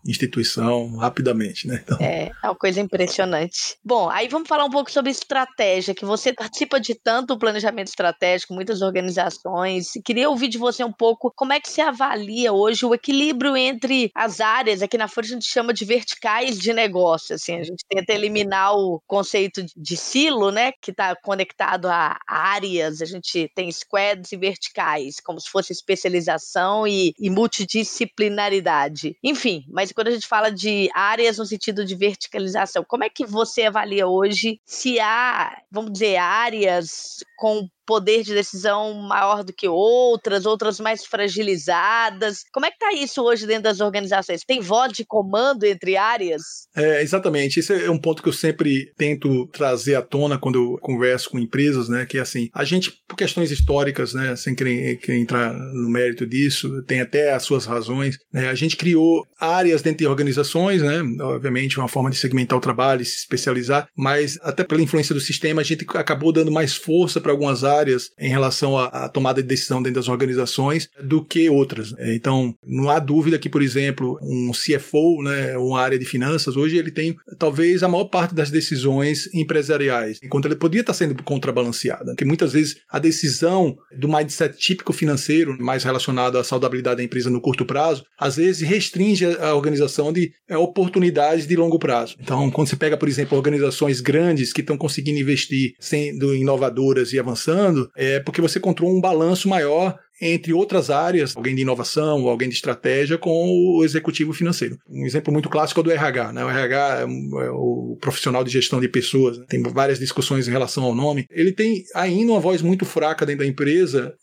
S2: instituição rapidamente, né?
S1: Então... É, é uma coisa impressionante. Bom, aí vamos falar um pouco sobre estratégia, que você participa de tanto planejamento estratégico, muitas organizações. Queria queria ouvir de você um pouco como é que você avalia hoje o equilíbrio entre as áreas, aqui na Folha a gente chama de verticais de negócio, assim, a gente tenta eliminar o conceito de silo, né, que está conectado a áreas, a gente tem squads e verticais, como se fosse especialização e, e multidisciplinaridade. Enfim, mas quando a gente fala de áreas no sentido de verticalização, como é que você avalia hoje se há, vamos dizer, áreas com poder de decisão maior do que outras, outras mais fragilizadas. Como é que está isso hoje dentro das organizações? Tem voz de comando entre áreas?
S2: É, exatamente. Esse é um ponto que eu sempre tento trazer à tona quando eu converso com empresas, né? Que é assim, a gente, por questões históricas, né? Sem querer, querer entrar no mérito disso, tem até as suas razões, né? A gente criou áreas dentro de organizações, né? Obviamente, uma forma de segmentar o trabalho, se especializar, mas até pela influência do sistema, a gente acabou dando mais força para algumas áreas em relação à, tomada de decisão dentro das organizações do que outras. Então, não há dúvida que, por exemplo, um CFO, né, uma área de finanças, hoje ele tem talvez a maior parte das decisões empresariais, enquanto ele poderia estar sendo contrabalanceada. Porque muitas vezes a decisão do mindset típico financeiro, mais relacionado à saudabilidade da empresa no curto prazo, às vezes restringe a organização de é, oportunidades de longo prazo. Então, quando você pega, por exemplo, organizações grandes que estão conseguindo investir sendo inovadoras e avançando, é porque você encontrou um balanço maior entre outras áreas, alguém de inovação alguém de estratégia, com o executivo financeiro. Um exemplo muito clássico é o do RH. Né? O RH é, é o profissional de gestão de pessoas, né? tem várias discussões em relação ao nome. Ele tem ainda uma voz muito fraca dentro da empresa.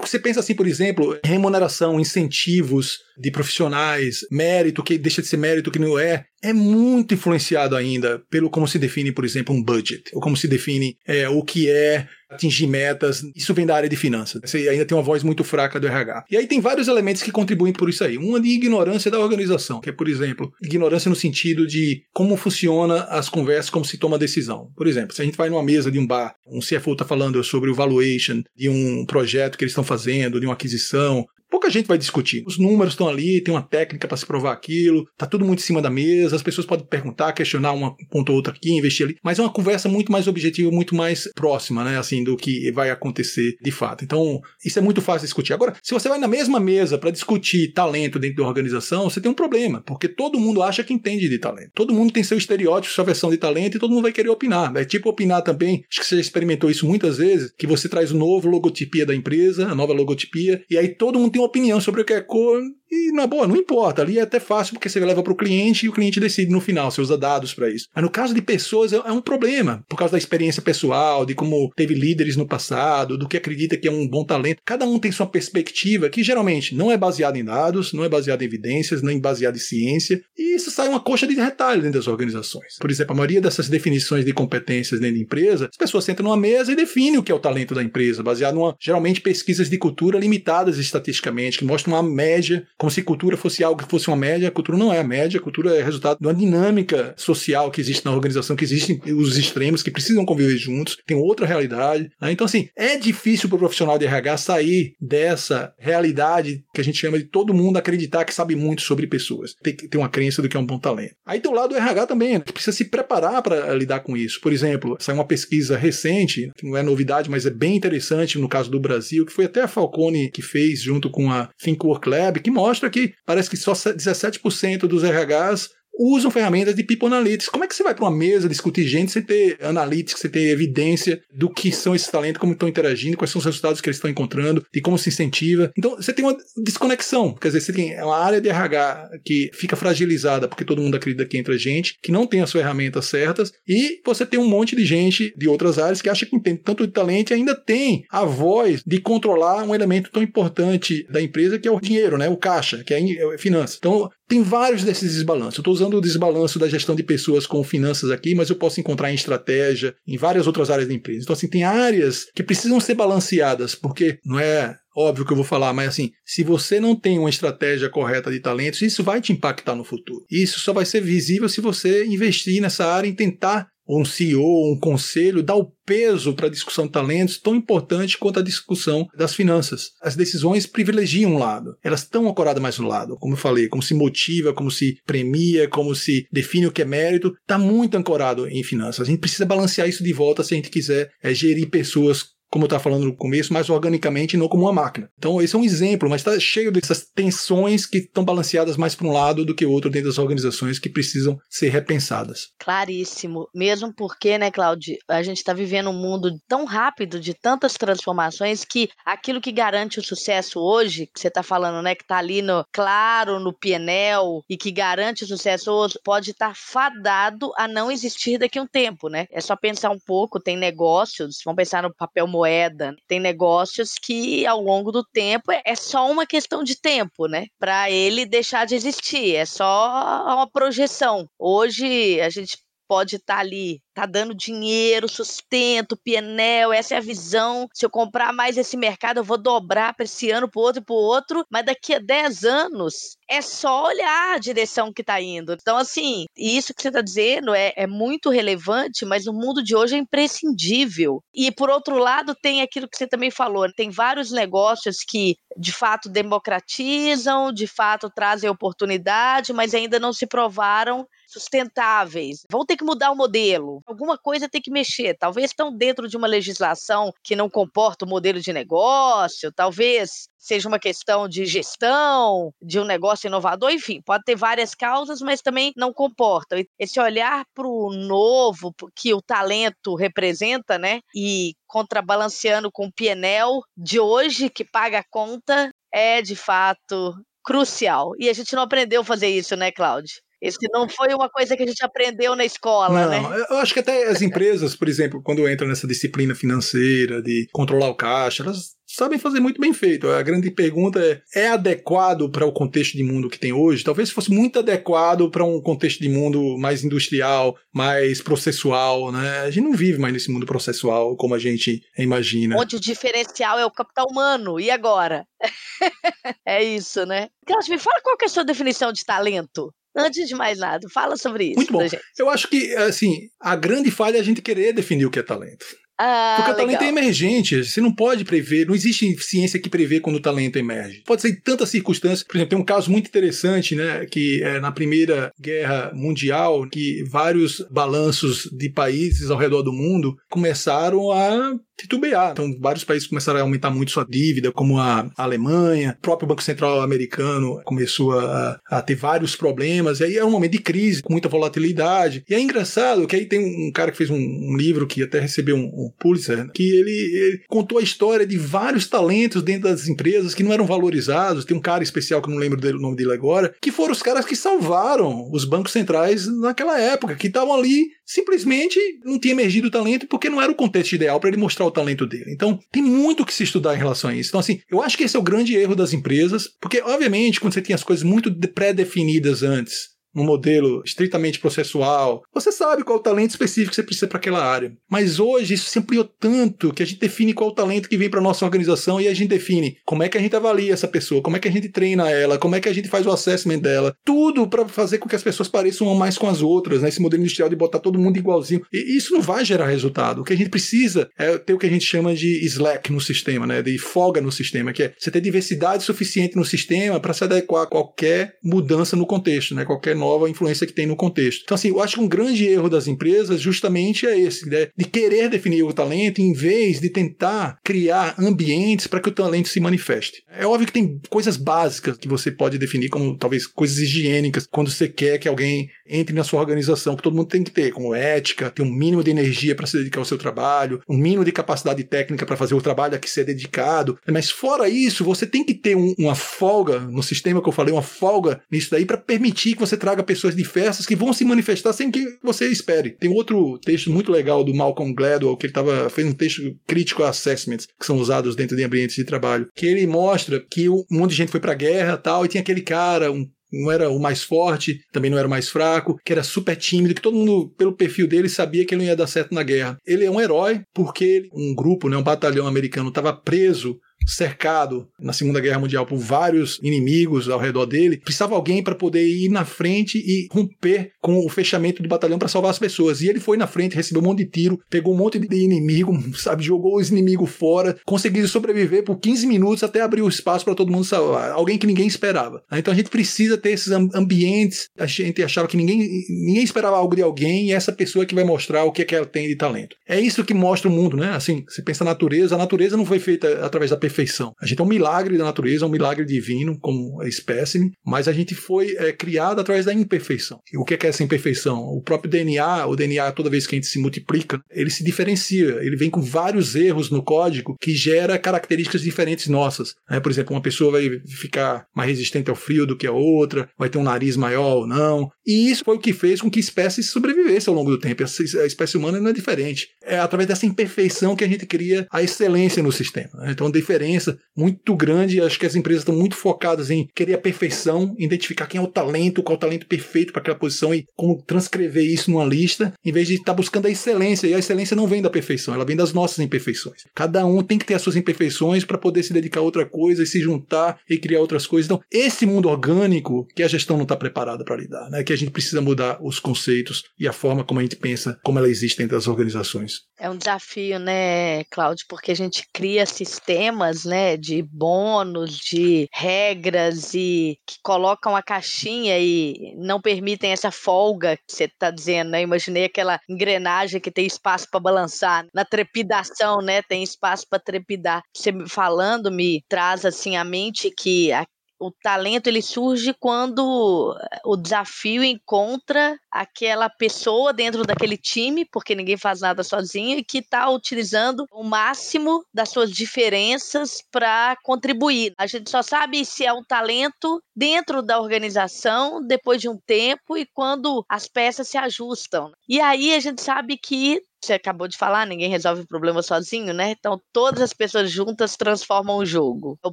S2: Você pensa assim, por exemplo, remuneração, incentivos de profissionais, mérito que deixa de ser mérito que não é, é muito influenciado ainda pelo como se define, por exemplo, um budget, ou como se define é, o que é atingir metas. Isso vem da área de finanças. Você ainda tem uma voz muito fraca do RH. E aí tem vários elementos que contribuem por isso aí. Uma de ignorância da organização, que é, por exemplo, ignorância no sentido de como funciona as conversas, como se toma decisão. Por exemplo, se a gente vai numa mesa de um bar, um CFO está falando sobre o valuation de um projeto que eles estão fazendo, de uma aquisição, pouca gente vai discutir. Os números estão ali, tem uma técnica para se provar aquilo, tá tudo muito em cima da mesa, as pessoas podem perguntar, questionar um ponto ou outro aqui, investir ali, mas é uma conversa muito mais objetiva, muito mais próxima, né, assim, do que vai acontecer de fato. Então, isso é muito fácil discutir. Agora, se você vai na mesma mesa para discutir talento dentro da organização, você tem um problema, porque todo mundo acha que entende de talento. Todo mundo tem seu estereótipo, sua versão de talento e todo mundo vai querer opinar. É tipo opinar também, acho que você já experimentou isso muitas vezes, que você traz o novo logotipia da empresa, a nova logotipia, e aí todo mundo tem uma opinião sobre o que é cor, e na boa, não importa. Ali é até fácil porque você leva para o cliente e o cliente decide no final, você usa dados para isso. Mas no caso de pessoas é, é um problema, por causa da experiência pessoal, de como teve líderes no passado, do que acredita que é um bom talento. Cada um tem sua perspectiva, que geralmente não é baseada em dados, não é baseada em evidências, nem baseada em ciência, e isso sai uma coxa de retalho dentro das organizações. Por exemplo, a maioria dessas definições de competências dentro da empresa, as pessoas sentam numa mesa e definem o que é o talento da empresa, baseado em geralmente pesquisas de cultura limitadas estatisticamente, que mostram uma média como se cultura fosse algo que fosse uma média. A cultura não é a média, a cultura é resultado de uma dinâmica social que existe na organização, que existem os extremos que precisam conviver juntos, tem outra realidade. Né? Então, assim, é difícil para o profissional de RH sair dessa realidade que a gente chama de todo mundo acreditar que sabe muito sobre pessoas. Tem que ter uma crença do que é um bom talento. Aí tem o lado do RH também, né? que precisa se preparar para lidar com isso. Por exemplo, saiu uma pesquisa recente, que não é novidade, mas é bem interessante no caso do Brasil, que foi até a Falcone que fez junto com a Think Work Lab, que mostra mostra que parece que só 17% dos RHs usam ferramentas de People Analytics. Como é que você vai para uma mesa discutir gente sem ter analytics, sem ter evidência do que são esses talentos, como estão interagindo, quais são os resultados que eles estão encontrando, de como se incentiva. Então, você tem uma desconexão. Quer dizer, você tem uma área de RH que fica fragilizada porque todo mundo acredita que entra gente, que não tem as ferramentas certas, e você tem um monte de gente de outras áreas que acha que entende tanto de talento e ainda tem a voz de controlar um elemento tão importante da empresa que é o dinheiro, né? O caixa, que é é finança. Então, tem vários desses desbalanços. Eu estou usando o desbalanço da gestão de pessoas com finanças aqui, mas eu posso encontrar em estratégia, em várias outras áreas da empresa. Então, assim, tem áreas que precisam ser balanceadas, porque não é óbvio que eu vou falar, mas assim, se você não tem uma estratégia correta de talentos, isso vai te impactar no futuro. Isso só vai ser visível se você investir nessa área e tentar um CEO, um conselho, dá o peso para a discussão de talentos tão importante quanto a discussão das finanças. As decisões privilegiam um lado, elas estão ancoradas mais no lado, como eu falei, como se motiva, como se premia, como se define o que é mérito, está muito ancorado em finanças. A gente precisa balancear isso de volta se a gente quiser é, gerir pessoas como eu estava falando no começo, mais organicamente e não como uma máquina. Então, esse é um exemplo, mas está cheio dessas tensões que estão balanceadas mais para um lado do que outro dentro das organizações que precisam ser repensadas.
S1: Claríssimo. Mesmo porque, né, Claudio, a gente está vivendo um mundo tão rápido, de tantas transformações, que aquilo que garante o sucesso hoje, que você está falando, né, que está ali no claro, no pienel, e que garante o sucesso hoje, pode estar tá fadado a não existir daqui a um tempo, né? É só pensar um pouco, tem negócios, vamos pensar no papel moeda. Tem negócios que ao longo do tempo é só uma questão de tempo, né? Para ele deixar de existir, é só uma projeção. Hoje a gente pode estar tá ali tá dando dinheiro, sustento, pienel, essa é a visão. Se eu comprar mais esse mercado, eu vou dobrar para esse ano, para outro e para outro, mas daqui a 10 anos é só olhar a direção que está indo. Então, assim, isso que você está dizendo é, é muito relevante, mas o mundo de hoje é imprescindível. E, por outro lado, tem aquilo que você também falou: tem vários negócios que, de fato, democratizam, de fato, trazem oportunidade, mas ainda não se provaram sustentáveis. Vão ter que mudar o modelo alguma coisa tem que mexer. Talvez estão dentro de uma legislação que não comporta o modelo de negócio, talvez seja uma questão de gestão, de um negócio inovador, enfim, pode ter várias causas, mas também não comporta. Esse olhar para o novo que o talento representa, né? E contrabalanceando com o PNL de hoje, que paga a conta, é de fato crucial. E a gente não aprendeu a fazer isso, né, Cláudio? Isso não foi uma coisa que a gente aprendeu na escola,
S2: não,
S1: né?
S2: Eu acho que até as empresas, por exemplo, quando entram nessa disciplina financeira de controlar o caixa, elas sabem fazer muito bem feito. A grande pergunta é: é adequado para o contexto de mundo que tem hoje? Talvez fosse muito adequado para um contexto de mundo mais industrial, mais processual, né? A gente não vive mais nesse mundo processual como a gente imagina.
S1: Onde o diferencial é o capital humano. E agora? é isso, né? Cláudio, me fala qual é a sua definição de talento. Antes de mais nada, fala sobre isso.
S2: Muito bom. Eu acho que, assim, a grande falha é a gente querer definir o que é talento.
S1: Ah,
S2: Porque o talento
S1: legal.
S2: é emergente, você não pode prever, não existe ciência que prevê quando o talento emerge. Pode ser em tantas circunstâncias. Por exemplo, tem um caso muito interessante, né, que é na Primeira Guerra Mundial, que vários balanços de países ao redor do mundo começaram a titubear. Então, vários países começaram a aumentar muito sua dívida, como a Alemanha, o próprio Banco Central americano começou a, a ter vários problemas, e aí é um momento de crise, com muita volatilidade. E é engraçado que aí tem um cara que fez um, um livro que até recebeu um, um Pulitzer, que ele, ele, contou a história de vários talentos dentro das empresas que não eram valorizados. Tem um cara especial que eu não lembro o nome dele agora, que foram os caras que salvaram os bancos centrais naquela época, que estavam ali simplesmente não tinha emergido talento porque não era o contexto ideal para ele mostrar o talento dele. Então, tem muito que se estudar em relação a isso. Então, assim, eu acho que esse é o grande erro das empresas, porque, obviamente, quando você tem as coisas muito pré-definidas antes, um modelo estritamente processual, você sabe qual o talento específico que você precisa para aquela área. Mas hoje isso se ampliou tanto que a gente define qual o talento que vem para nossa organização e a gente define como é que a gente avalia essa pessoa, como é que a gente treina ela, como é que a gente faz o assessment dela, tudo para fazer com que as pessoas pareçam uma mais com as outras, né? Esse modelo industrial de botar todo mundo igualzinho. E isso não vai gerar resultado. O que a gente precisa é ter o que a gente chama de slack no sistema, né? De folga no sistema, que é você ter diversidade suficiente no sistema para se adequar a qualquer mudança no contexto, né? Qualquer nova influência que tem no contexto. Então, assim, eu acho que um grande erro das empresas justamente é esse, né? de querer definir o talento em vez de tentar criar ambientes para que o talento se manifeste. É óbvio que tem coisas básicas que você pode definir como talvez coisas higiênicas quando você quer que alguém entre na sua organização, que todo mundo tem que ter, como ética, ter um mínimo de energia para se dedicar ao seu trabalho, um mínimo de capacidade técnica para fazer o trabalho a que ser dedicado. Mas fora isso, você tem que ter um, uma folga no sistema que eu falei, uma folga nisso daí para permitir que você traga pessoas diversas que vão se manifestar sem que você espere. Tem outro texto muito legal do Malcolm Gladwell que ele tava, fez um texto crítico a assessments que são usados dentro de ambientes de trabalho, que ele mostra que um monte de gente foi para a guerra, tal, e tinha aquele cara, um não era o mais forte, também não era o mais fraco, que era super tímido, que todo mundo, pelo perfil dele, sabia que ele não ia dar certo na guerra. Ele é um herói porque um grupo, né, um batalhão americano, estava preso cercado na Segunda Guerra Mundial por vários inimigos ao redor dele, precisava alguém para poder ir na frente e romper com o fechamento do batalhão para salvar as pessoas. E ele foi na frente, recebeu um monte de tiro, pegou um monte de inimigo, sabe, jogou os inimigos fora, conseguiu sobreviver por 15 minutos até abrir o espaço para todo mundo salvar. Alguém que ninguém esperava. Então a gente precisa ter esses ambientes. A gente achava que ninguém, ninguém esperava algo de alguém e essa pessoa que vai mostrar o que, é que ela tem de talento. É isso que mostra o mundo, né? Assim, você pensa na natureza, a natureza não foi feita através da perfeição. A gente é um milagre da natureza, um milagre divino como espécime, mas a gente foi é, criado através da imperfeição. E o que é, que é essa imperfeição? O próprio DNA, o DNA, toda vez que a gente se multiplica, ele se diferencia, ele vem com vários erros no código que gera características diferentes nossas. Né? Por exemplo, uma pessoa vai ficar mais resistente ao frio do que a outra, vai ter um nariz maior ou não. E isso foi o que fez com que espécies sobrevivessem ao longo do tempo. A espécie humana não é diferente. É através dessa imperfeição que a gente cria a excelência no sistema. Né? Então, a diferença muito grande. Acho que as empresas estão muito focadas em querer a perfeição, identificar quem é o talento, qual é o talento perfeito para aquela posição e como transcrever isso numa lista, em vez de estar buscando a excelência. E a excelência não vem da perfeição, ela vem das nossas imperfeições. Cada um tem que ter as suas imperfeições para poder se dedicar a outra coisa e se juntar e criar outras coisas. Então, esse mundo orgânico que a gestão não está preparada para lidar, né? que a gente precisa mudar os conceitos e a forma como a gente pensa, como ela existe dentro das organizações.
S1: É um desafio, né, Cláudio, porque a gente cria sistemas, né, de bônus, de regras e que colocam a caixinha e não permitem essa folga que você está dizendo, né? Imaginei aquela engrenagem que tem espaço para balançar na trepidação, né? Tem espaço para trepidar. Você falando me traz assim à mente que a o talento ele surge quando o desafio encontra aquela pessoa dentro daquele time, porque ninguém faz nada sozinho, e que está utilizando o máximo das suas diferenças para contribuir. A gente só sabe se é um talento dentro da organização depois de um tempo e quando as peças se ajustam. E aí a gente sabe que você acabou de falar, ninguém resolve o problema sozinho, né? Então todas as pessoas juntas transformam o jogo. O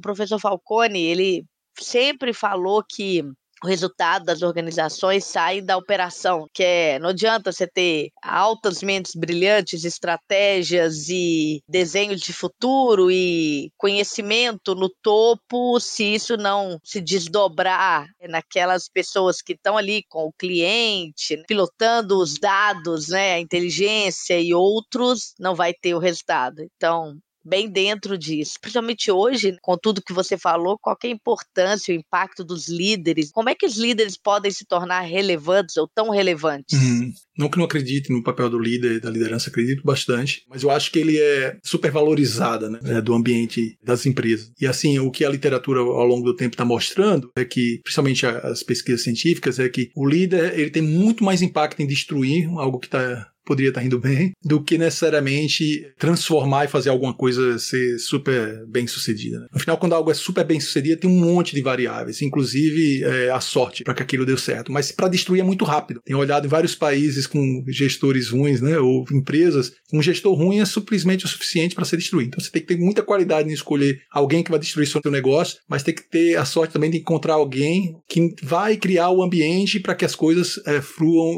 S1: professor Falcone, ele sempre falou que o resultado das organizações sai da operação, que é não adianta você ter altas mentes brilhantes, estratégias e desenhos de futuro e conhecimento no topo se isso não se desdobrar naquelas pessoas que estão ali com o cliente, pilotando os dados, né, a inteligência e outros, não vai ter o resultado. Então, bem dentro disso. Principalmente hoje, com tudo que você falou, qual é a importância, o impacto dos líderes? Como é que os líderes podem se tornar relevantes ou tão relevantes?
S2: Uhum. Não que não acredite no papel do líder, da liderança, acredito bastante, mas eu acho que ele é supervalorizado, né, do ambiente das empresas. E assim, o que a literatura ao longo do tempo está mostrando é que, principalmente as pesquisas científicas, é que o líder ele tem muito mais impacto em destruir algo que está poderia estar indo bem, do que necessariamente transformar e fazer alguma coisa ser super bem sucedida. Né? Final, quando algo é super bem sucedido, tem um monte de variáveis, inclusive é, a sorte para que aquilo dê certo. Mas para destruir é muito rápido. Tenho olhado em vários países com gestores ruins, né, ou empresas, um gestor ruim é simplesmente o suficiente para ser destruído. Então você tem que ter muita qualidade em escolher alguém que vai destruir seu negócio, mas tem que ter a sorte também de encontrar alguém que vai criar o ambiente para que as coisas é,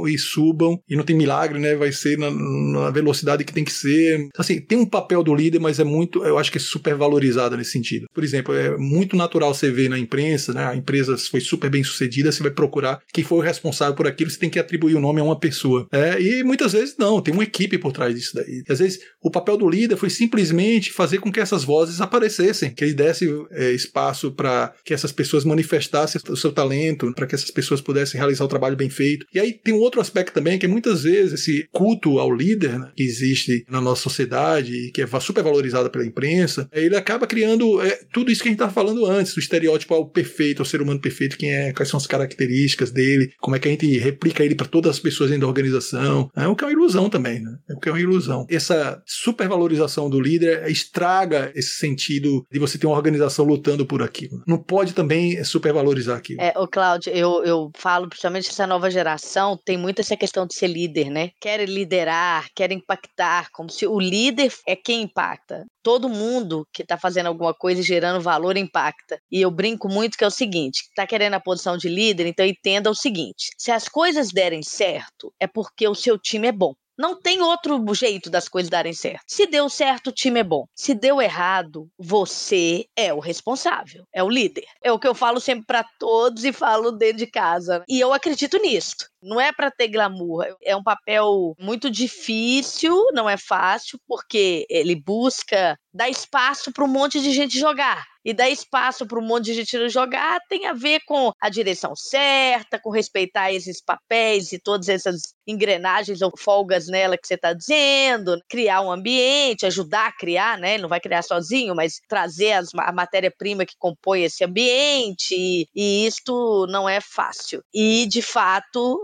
S2: e subam. E não tem milagre, né? Vai ser na, na, velocidade que tem que ser. Assim, tem um papel do líder, mas é muito, eu acho que é super valorizado nesse sentido. Por exemplo, é muito natural você ver na imprensa, né? A empresa foi super bem sucedida, você vai procurar quem foi o responsável por aquilo, você tem que atribuir o nome a uma pessoa. É, e muitas vezes não, tem uma equipe por trás disso daí. Às vezes o papel do líder foi simplesmente fazer com que essas vozes aparecessem, que ele desse é, espaço para que essas pessoas manifestassem o seu talento, para que essas pessoas pudessem realizar o trabalho bem feito. E aí tem um outro aspecto também, que é muitas vezes esse culto ao líder né, que existe na nossa sociedade, que é super valorizado pela imprensa, ele acaba criando é, tudo isso que a gente estava falando antes, o estereótipo ao perfeito, ao ser humano perfeito, quem é, quais são as características dele, como é que a gente replica ele para todas as pessoas dentro da organização. É o que é uma ilusão também, né? É o que é uma ilusão. Essa supervalorização do líder estraga esse sentido de você ter uma organização lutando por aquilo. Não pode também supervalorizar aquilo.
S1: É, o Cláudio, eu, eu falo principalmente essa nova geração tem muito essa questão de ser líder, né? Quer liderar, quer impactar, como se o líder é quem impacta. Todo mundo que está fazendo alguma coisa e gerando valor impacta. E eu brinco muito que é o seguinte: está querendo a posição de líder, então entenda o seguinte: se as coisas derem certo, é porque o seu time é bom. Não tem outro jeito das coisas darem certo. Se deu certo, o time é bom. Se deu errado, você é o responsável, é o líder. É o que eu falo sempre para todos e falo dentro de casa. E eu acredito nisso. Não é para ter glamour, é um papel muito difícil, não é fácil, porque ele busca dar espaço para um monte de gente jogar. E dar espaço para um monte de gente jogar tem a ver com a direção certa, com respeitar esses papéis e todas essas engrenagens ou folgas nela que você está dizendo, criar um ambiente, ajudar a criar, né? Ele não vai criar sozinho, mas trazer as, a matéria-prima que compõe esse ambiente. E, e isto não é fácil. E, de fato,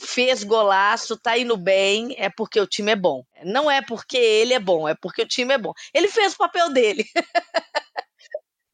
S1: fez golaço, tá indo bem, é porque o time é bom. Não é porque ele é bom, é porque o time é bom. Ele fez o papel dele.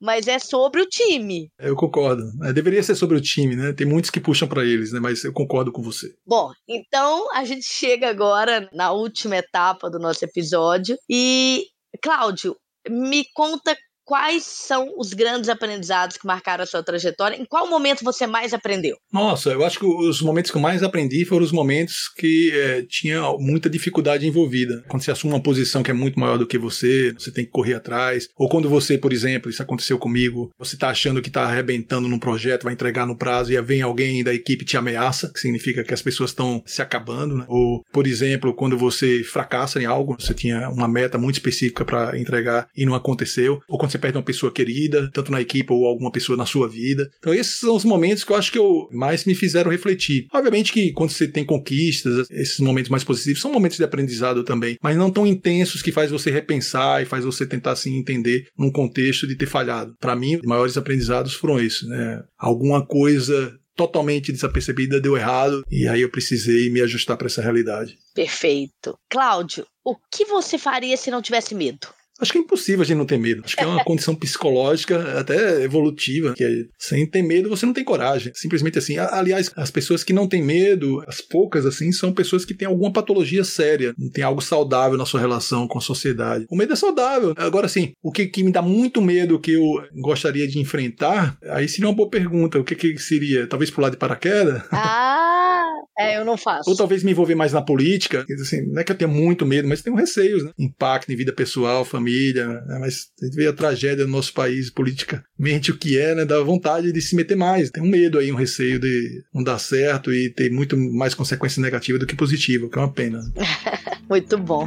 S1: mas é sobre o time.
S2: Eu concordo. É, deveria ser sobre o time, né? Tem muitos que puxam para eles, né? Mas eu concordo com você.
S1: Bom, então a gente chega agora na última etapa do nosso episódio e Cláudio, me conta quais são os grandes aprendizados que marcaram a sua trajetória? Em qual momento você mais aprendeu?
S2: Nossa, eu acho que os momentos que eu mais aprendi foram os momentos que é, tinha muita dificuldade envolvida. Quando você assume uma posição que é muito maior do que você, você tem que correr atrás. Ou quando você, por exemplo, isso aconteceu comigo, você está achando que está arrebentando num projeto, vai entregar no prazo e vem alguém da equipe te ameaça, que significa que as pessoas estão se acabando. Né? Ou, por exemplo, quando você fracassa em algo, você tinha uma meta muito específica para entregar e não aconteceu. Ou quando você perde uma pessoa querida, tanto na equipe ou alguma pessoa na sua vida. Então esses são os momentos que eu acho que eu mais me fizeram refletir. Obviamente que quando você tem conquistas, esses momentos mais positivos são momentos de aprendizado também, mas não tão intensos que faz você repensar e faz você tentar se assim, entender num contexto de ter falhado. Para mim, os maiores aprendizados foram esses, né? Alguma coisa totalmente desapercebida deu errado e aí eu precisei me ajustar para essa realidade.
S1: Perfeito. Cláudio, o que você faria se não tivesse medo?
S2: Acho que é impossível a gente não ter medo. Acho que é uma condição psicológica, até evolutiva, que é, sem ter medo você não tem coragem. Simplesmente assim. Aliás, as pessoas que não têm medo, as poucas assim, são pessoas que têm alguma patologia séria, não tem algo saudável na sua relação com a sociedade. O medo é saudável. Agora, assim, o que, que me dá muito medo que eu gostaria de enfrentar, aí seria uma boa pergunta. O que, que seria? Talvez pular de paraquedas?
S1: Ah, é, eu não faço.
S2: Ou talvez me envolver mais na política. Assim, não é que eu tenha muito medo, mas tenho receios, né? Impacto em vida pessoal, família, né? mas a gente vê a tragédia do nosso país politicamente o que é, né? Dá vontade de se meter mais. Tem um medo aí, um receio de não dar certo e ter muito mais consequência negativa do que positiva, que é uma pena.
S1: muito bom.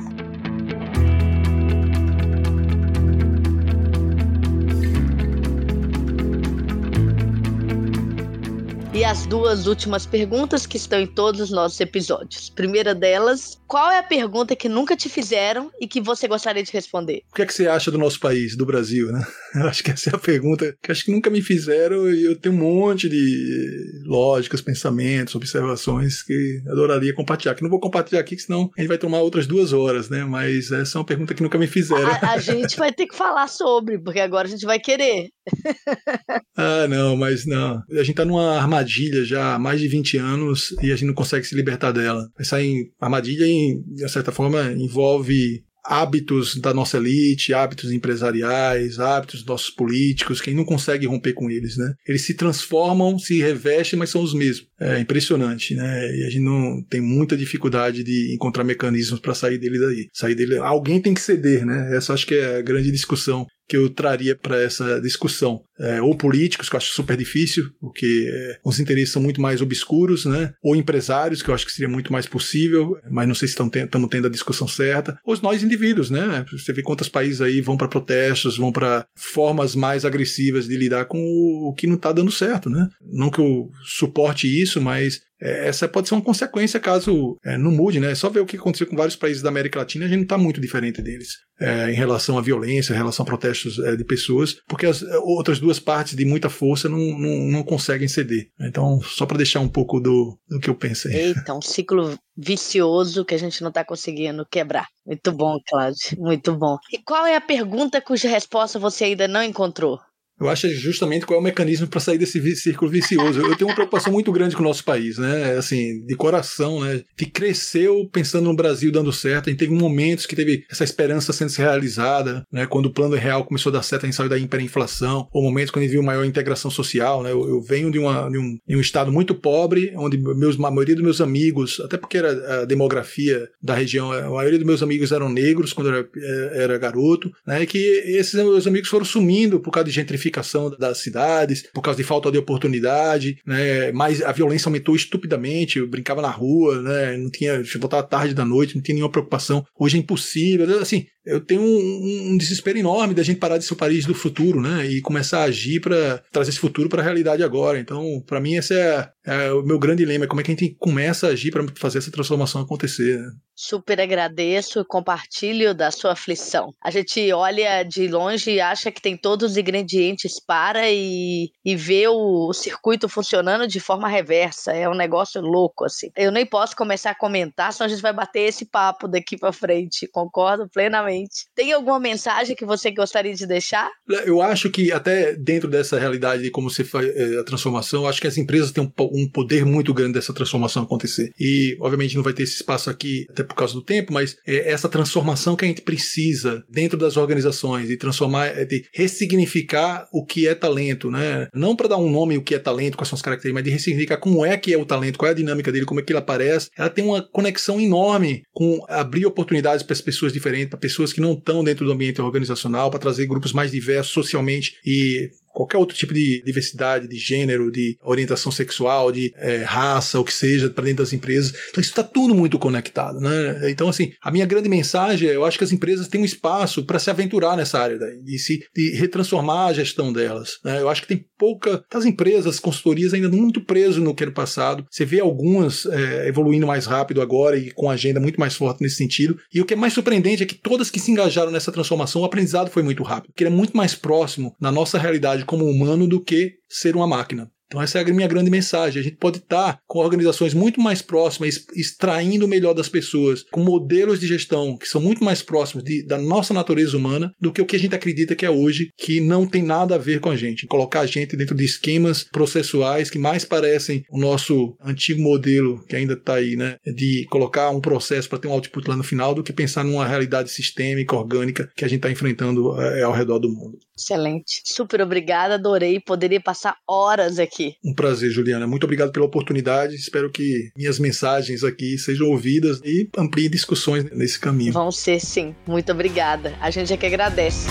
S1: E as duas últimas perguntas que estão em todos os nossos episódios. Primeira delas, qual é a pergunta que nunca te fizeram e que você gostaria de responder?
S2: O que é que você acha do nosso país, do Brasil, né? Eu acho que essa é a pergunta que acho que nunca me fizeram e eu tenho um monte de lógicas, pensamentos, observações que adoraria compartilhar. Que não vou compartilhar aqui, senão a gente vai tomar outras duas horas, né? Mas essa é uma pergunta que nunca me fizeram.
S1: A, a gente vai ter que falar sobre, porque agora a gente vai querer.
S2: ah, não, mas não. A gente tá numa armadilha já há mais de 20 anos e a gente não consegue se libertar dela. Essa armadilha, de certa forma, envolve hábitos da nossa elite, hábitos empresariais, hábitos dos nossos políticos, quem não consegue romper com eles, né? Eles se transformam, se revestem, mas são os mesmos. É impressionante, né? E a gente não tem muita dificuldade de encontrar mecanismos para sair dele daí. Sair dele, alguém tem que ceder, né? Essa acho que é a grande discussão que eu traria para essa discussão. É, ou políticos, que eu acho super difícil, porque é, os interesses são muito mais obscuros, né? Ou empresários, que eu acho que seria muito mais possível, mas não sei se estamos tendo a discussão certa. Ou nós indivíduos, né? Você vê quantos países aí vão para protestos, vão para formas mais agressivas de lidar com o que não está dando certo, né? Não que eu suporte isso, mas é, essa pode ser uma consequência caso é, não mude, né? É só ver o que aconteceu com vários países da América Latina, a gente não está muito diferente deles é, em relação à violência, em relação a protestos é, de pessoas, porque as é, outras duas partes de muita força não, não, não conseguem ceder. Então, só para deixar um pouco do, do que eu pensei.
S1: Eita, um ciclo vicioso que a gente não está conseguindo quebrar. Muito bom, Cláudio, muito bom. E qual é a pergunta cuja resposta você ainda não encontrou?
S2: Eu acho justamente qual é o mecanismo para sair desse círculo vicioso. Eu tenho uma preocupação muito grande com o nosso país, né? Assim, de coração, né? Que cresceu pensando no Brasil dando certo. A gente teve momentos que teve essa esperança sendo realizada, né? Quando o plano real começou a dar certo, a gente saiu da hiperinflação. Ou momentos quando a gente viu maior integração social, né? Eu, eu venho de, uma, de, um, de um estado muito pobre, onde meus, a maioria dos meus amigos, até porque era a demografia da região, a maioria dos meus amigos eram negros quando eu era, era garoto, né? E que esses meus amigos foram sumindo por causa de gentrificação das cidades, por causa de falta de oportunidade, né? Mas a violência aumentou estupidamente, eu brincava na rua, né? Não tinha, voltava tarde da noite, não tinha nenhuma preocupação. Hoje é impossível. Assim, eu tenho um, um, desespero enorme da gente parar de ser o Paris do futuro, né? E começar a agir para trazer esse futuro para a realidade agora. Então, para mim, esse é, é, o meu grande dilema: é como é que a gente começa a agir para fazer essa transformação acontecer. Né?
S1: Super agradeço e compartilho da sua aflição. A gente olha de longe e acha que tem todos os ingredientes para e, e vê o, o circuito funcionando de forma reversa. É um negócio louco, assim. Eu nem posso começar a comentar, senão a gente vai bater esse papo daqui para frente. Concordo plenamente tem alguma mensagem que você gostaria de deixar?
S2: Eu acho que até dentro dessa realidade de como você faz é, a transformação, acho que as empresas têm um, poder muito grande dessa transformação acontecer. E, obviamente, não vai ter esse espaço aqui até por causa do tempo, mas é essa transformação que a gente precisa dentro das organizações de transformar, é de ressignificar o que é talento, né? Não para dar um nome o que é talento, quais são as características, mas de ressignificar como é que é o talento, qual é a dinâmica dele, como é que ele aparece. Ela tem uma conexão enorme com abrir oportunidades para as pessoas diferentes, para pessoas pessoas que não estão dentro do ambiente organizacional, para trazer grupos mais diversos socialmente e qualquer outro tipo de diversidade, de gênero, de orientação sexual, de é, raça, o que seja, para dentro das empresas. Então isso está tudo muito conectado, né? Então assim, a minha grande mensagem é, eu acho que as empresas têm um espaço para se aventurar nessa área daí, de se de retransformar a gestão delas. Né? Eu acho que tem pouca, as empresas, as consultorias ainda muito preso no que era passado. Você vê algumas é, evoluindo mais rápido agora e com agenda muito mais forte nesse sentido. E o que é mais surpreendente é que todas que se engajaram nessa transformação, o aprendizado foi muito rápido, porque ele é muito mais próximo na nossa realidade como humano do que ser uma máquina. Então essa é a minha grande mensagem. A gente pode estar com organizações muito mais próximas, extraindo o melhor das pessoas, com modelos de gestão que são muito mais próximos de, da nossa natureza humana do que o que a gente acredita que é hoje, que não tem nada a ver com a gente. Colocar a gente dentro de esquemas processuais que mais parecem o nosso antigo modelo que ainda está aí, né? De colocar um processo para ter um output lá no final, do que pensar numa realidade sistêmica, orgânica que a gente está enfrentando é, ao redor do mundo.
S1: Excelente. Super obrigada, adorei. Poderia passar horas aqui.
S2: Um prazer, Juliana. Muito obrigado pela oportunidade. Espero que minhas mensagens aqui sejam ouvidas e ampliem discussões nesse caminho.
S1: Vão ser, sim. Muito obrigada. A gente é que agradece.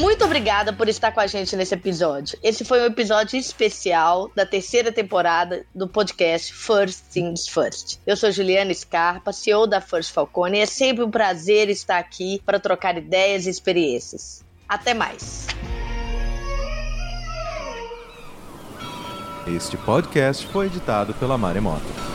S1: Muito obrigada por estar com a gente nesse episódio. Esse foi um episódio especial da terceira temporada do podcast First Things First. Eu sou Juliana Scarpa, CEO da First Falcone, e é sempre um prazer estar aqui para trocar ideias e experiências. Até mais.
S3: Este podcast foi editado pela Maremoto.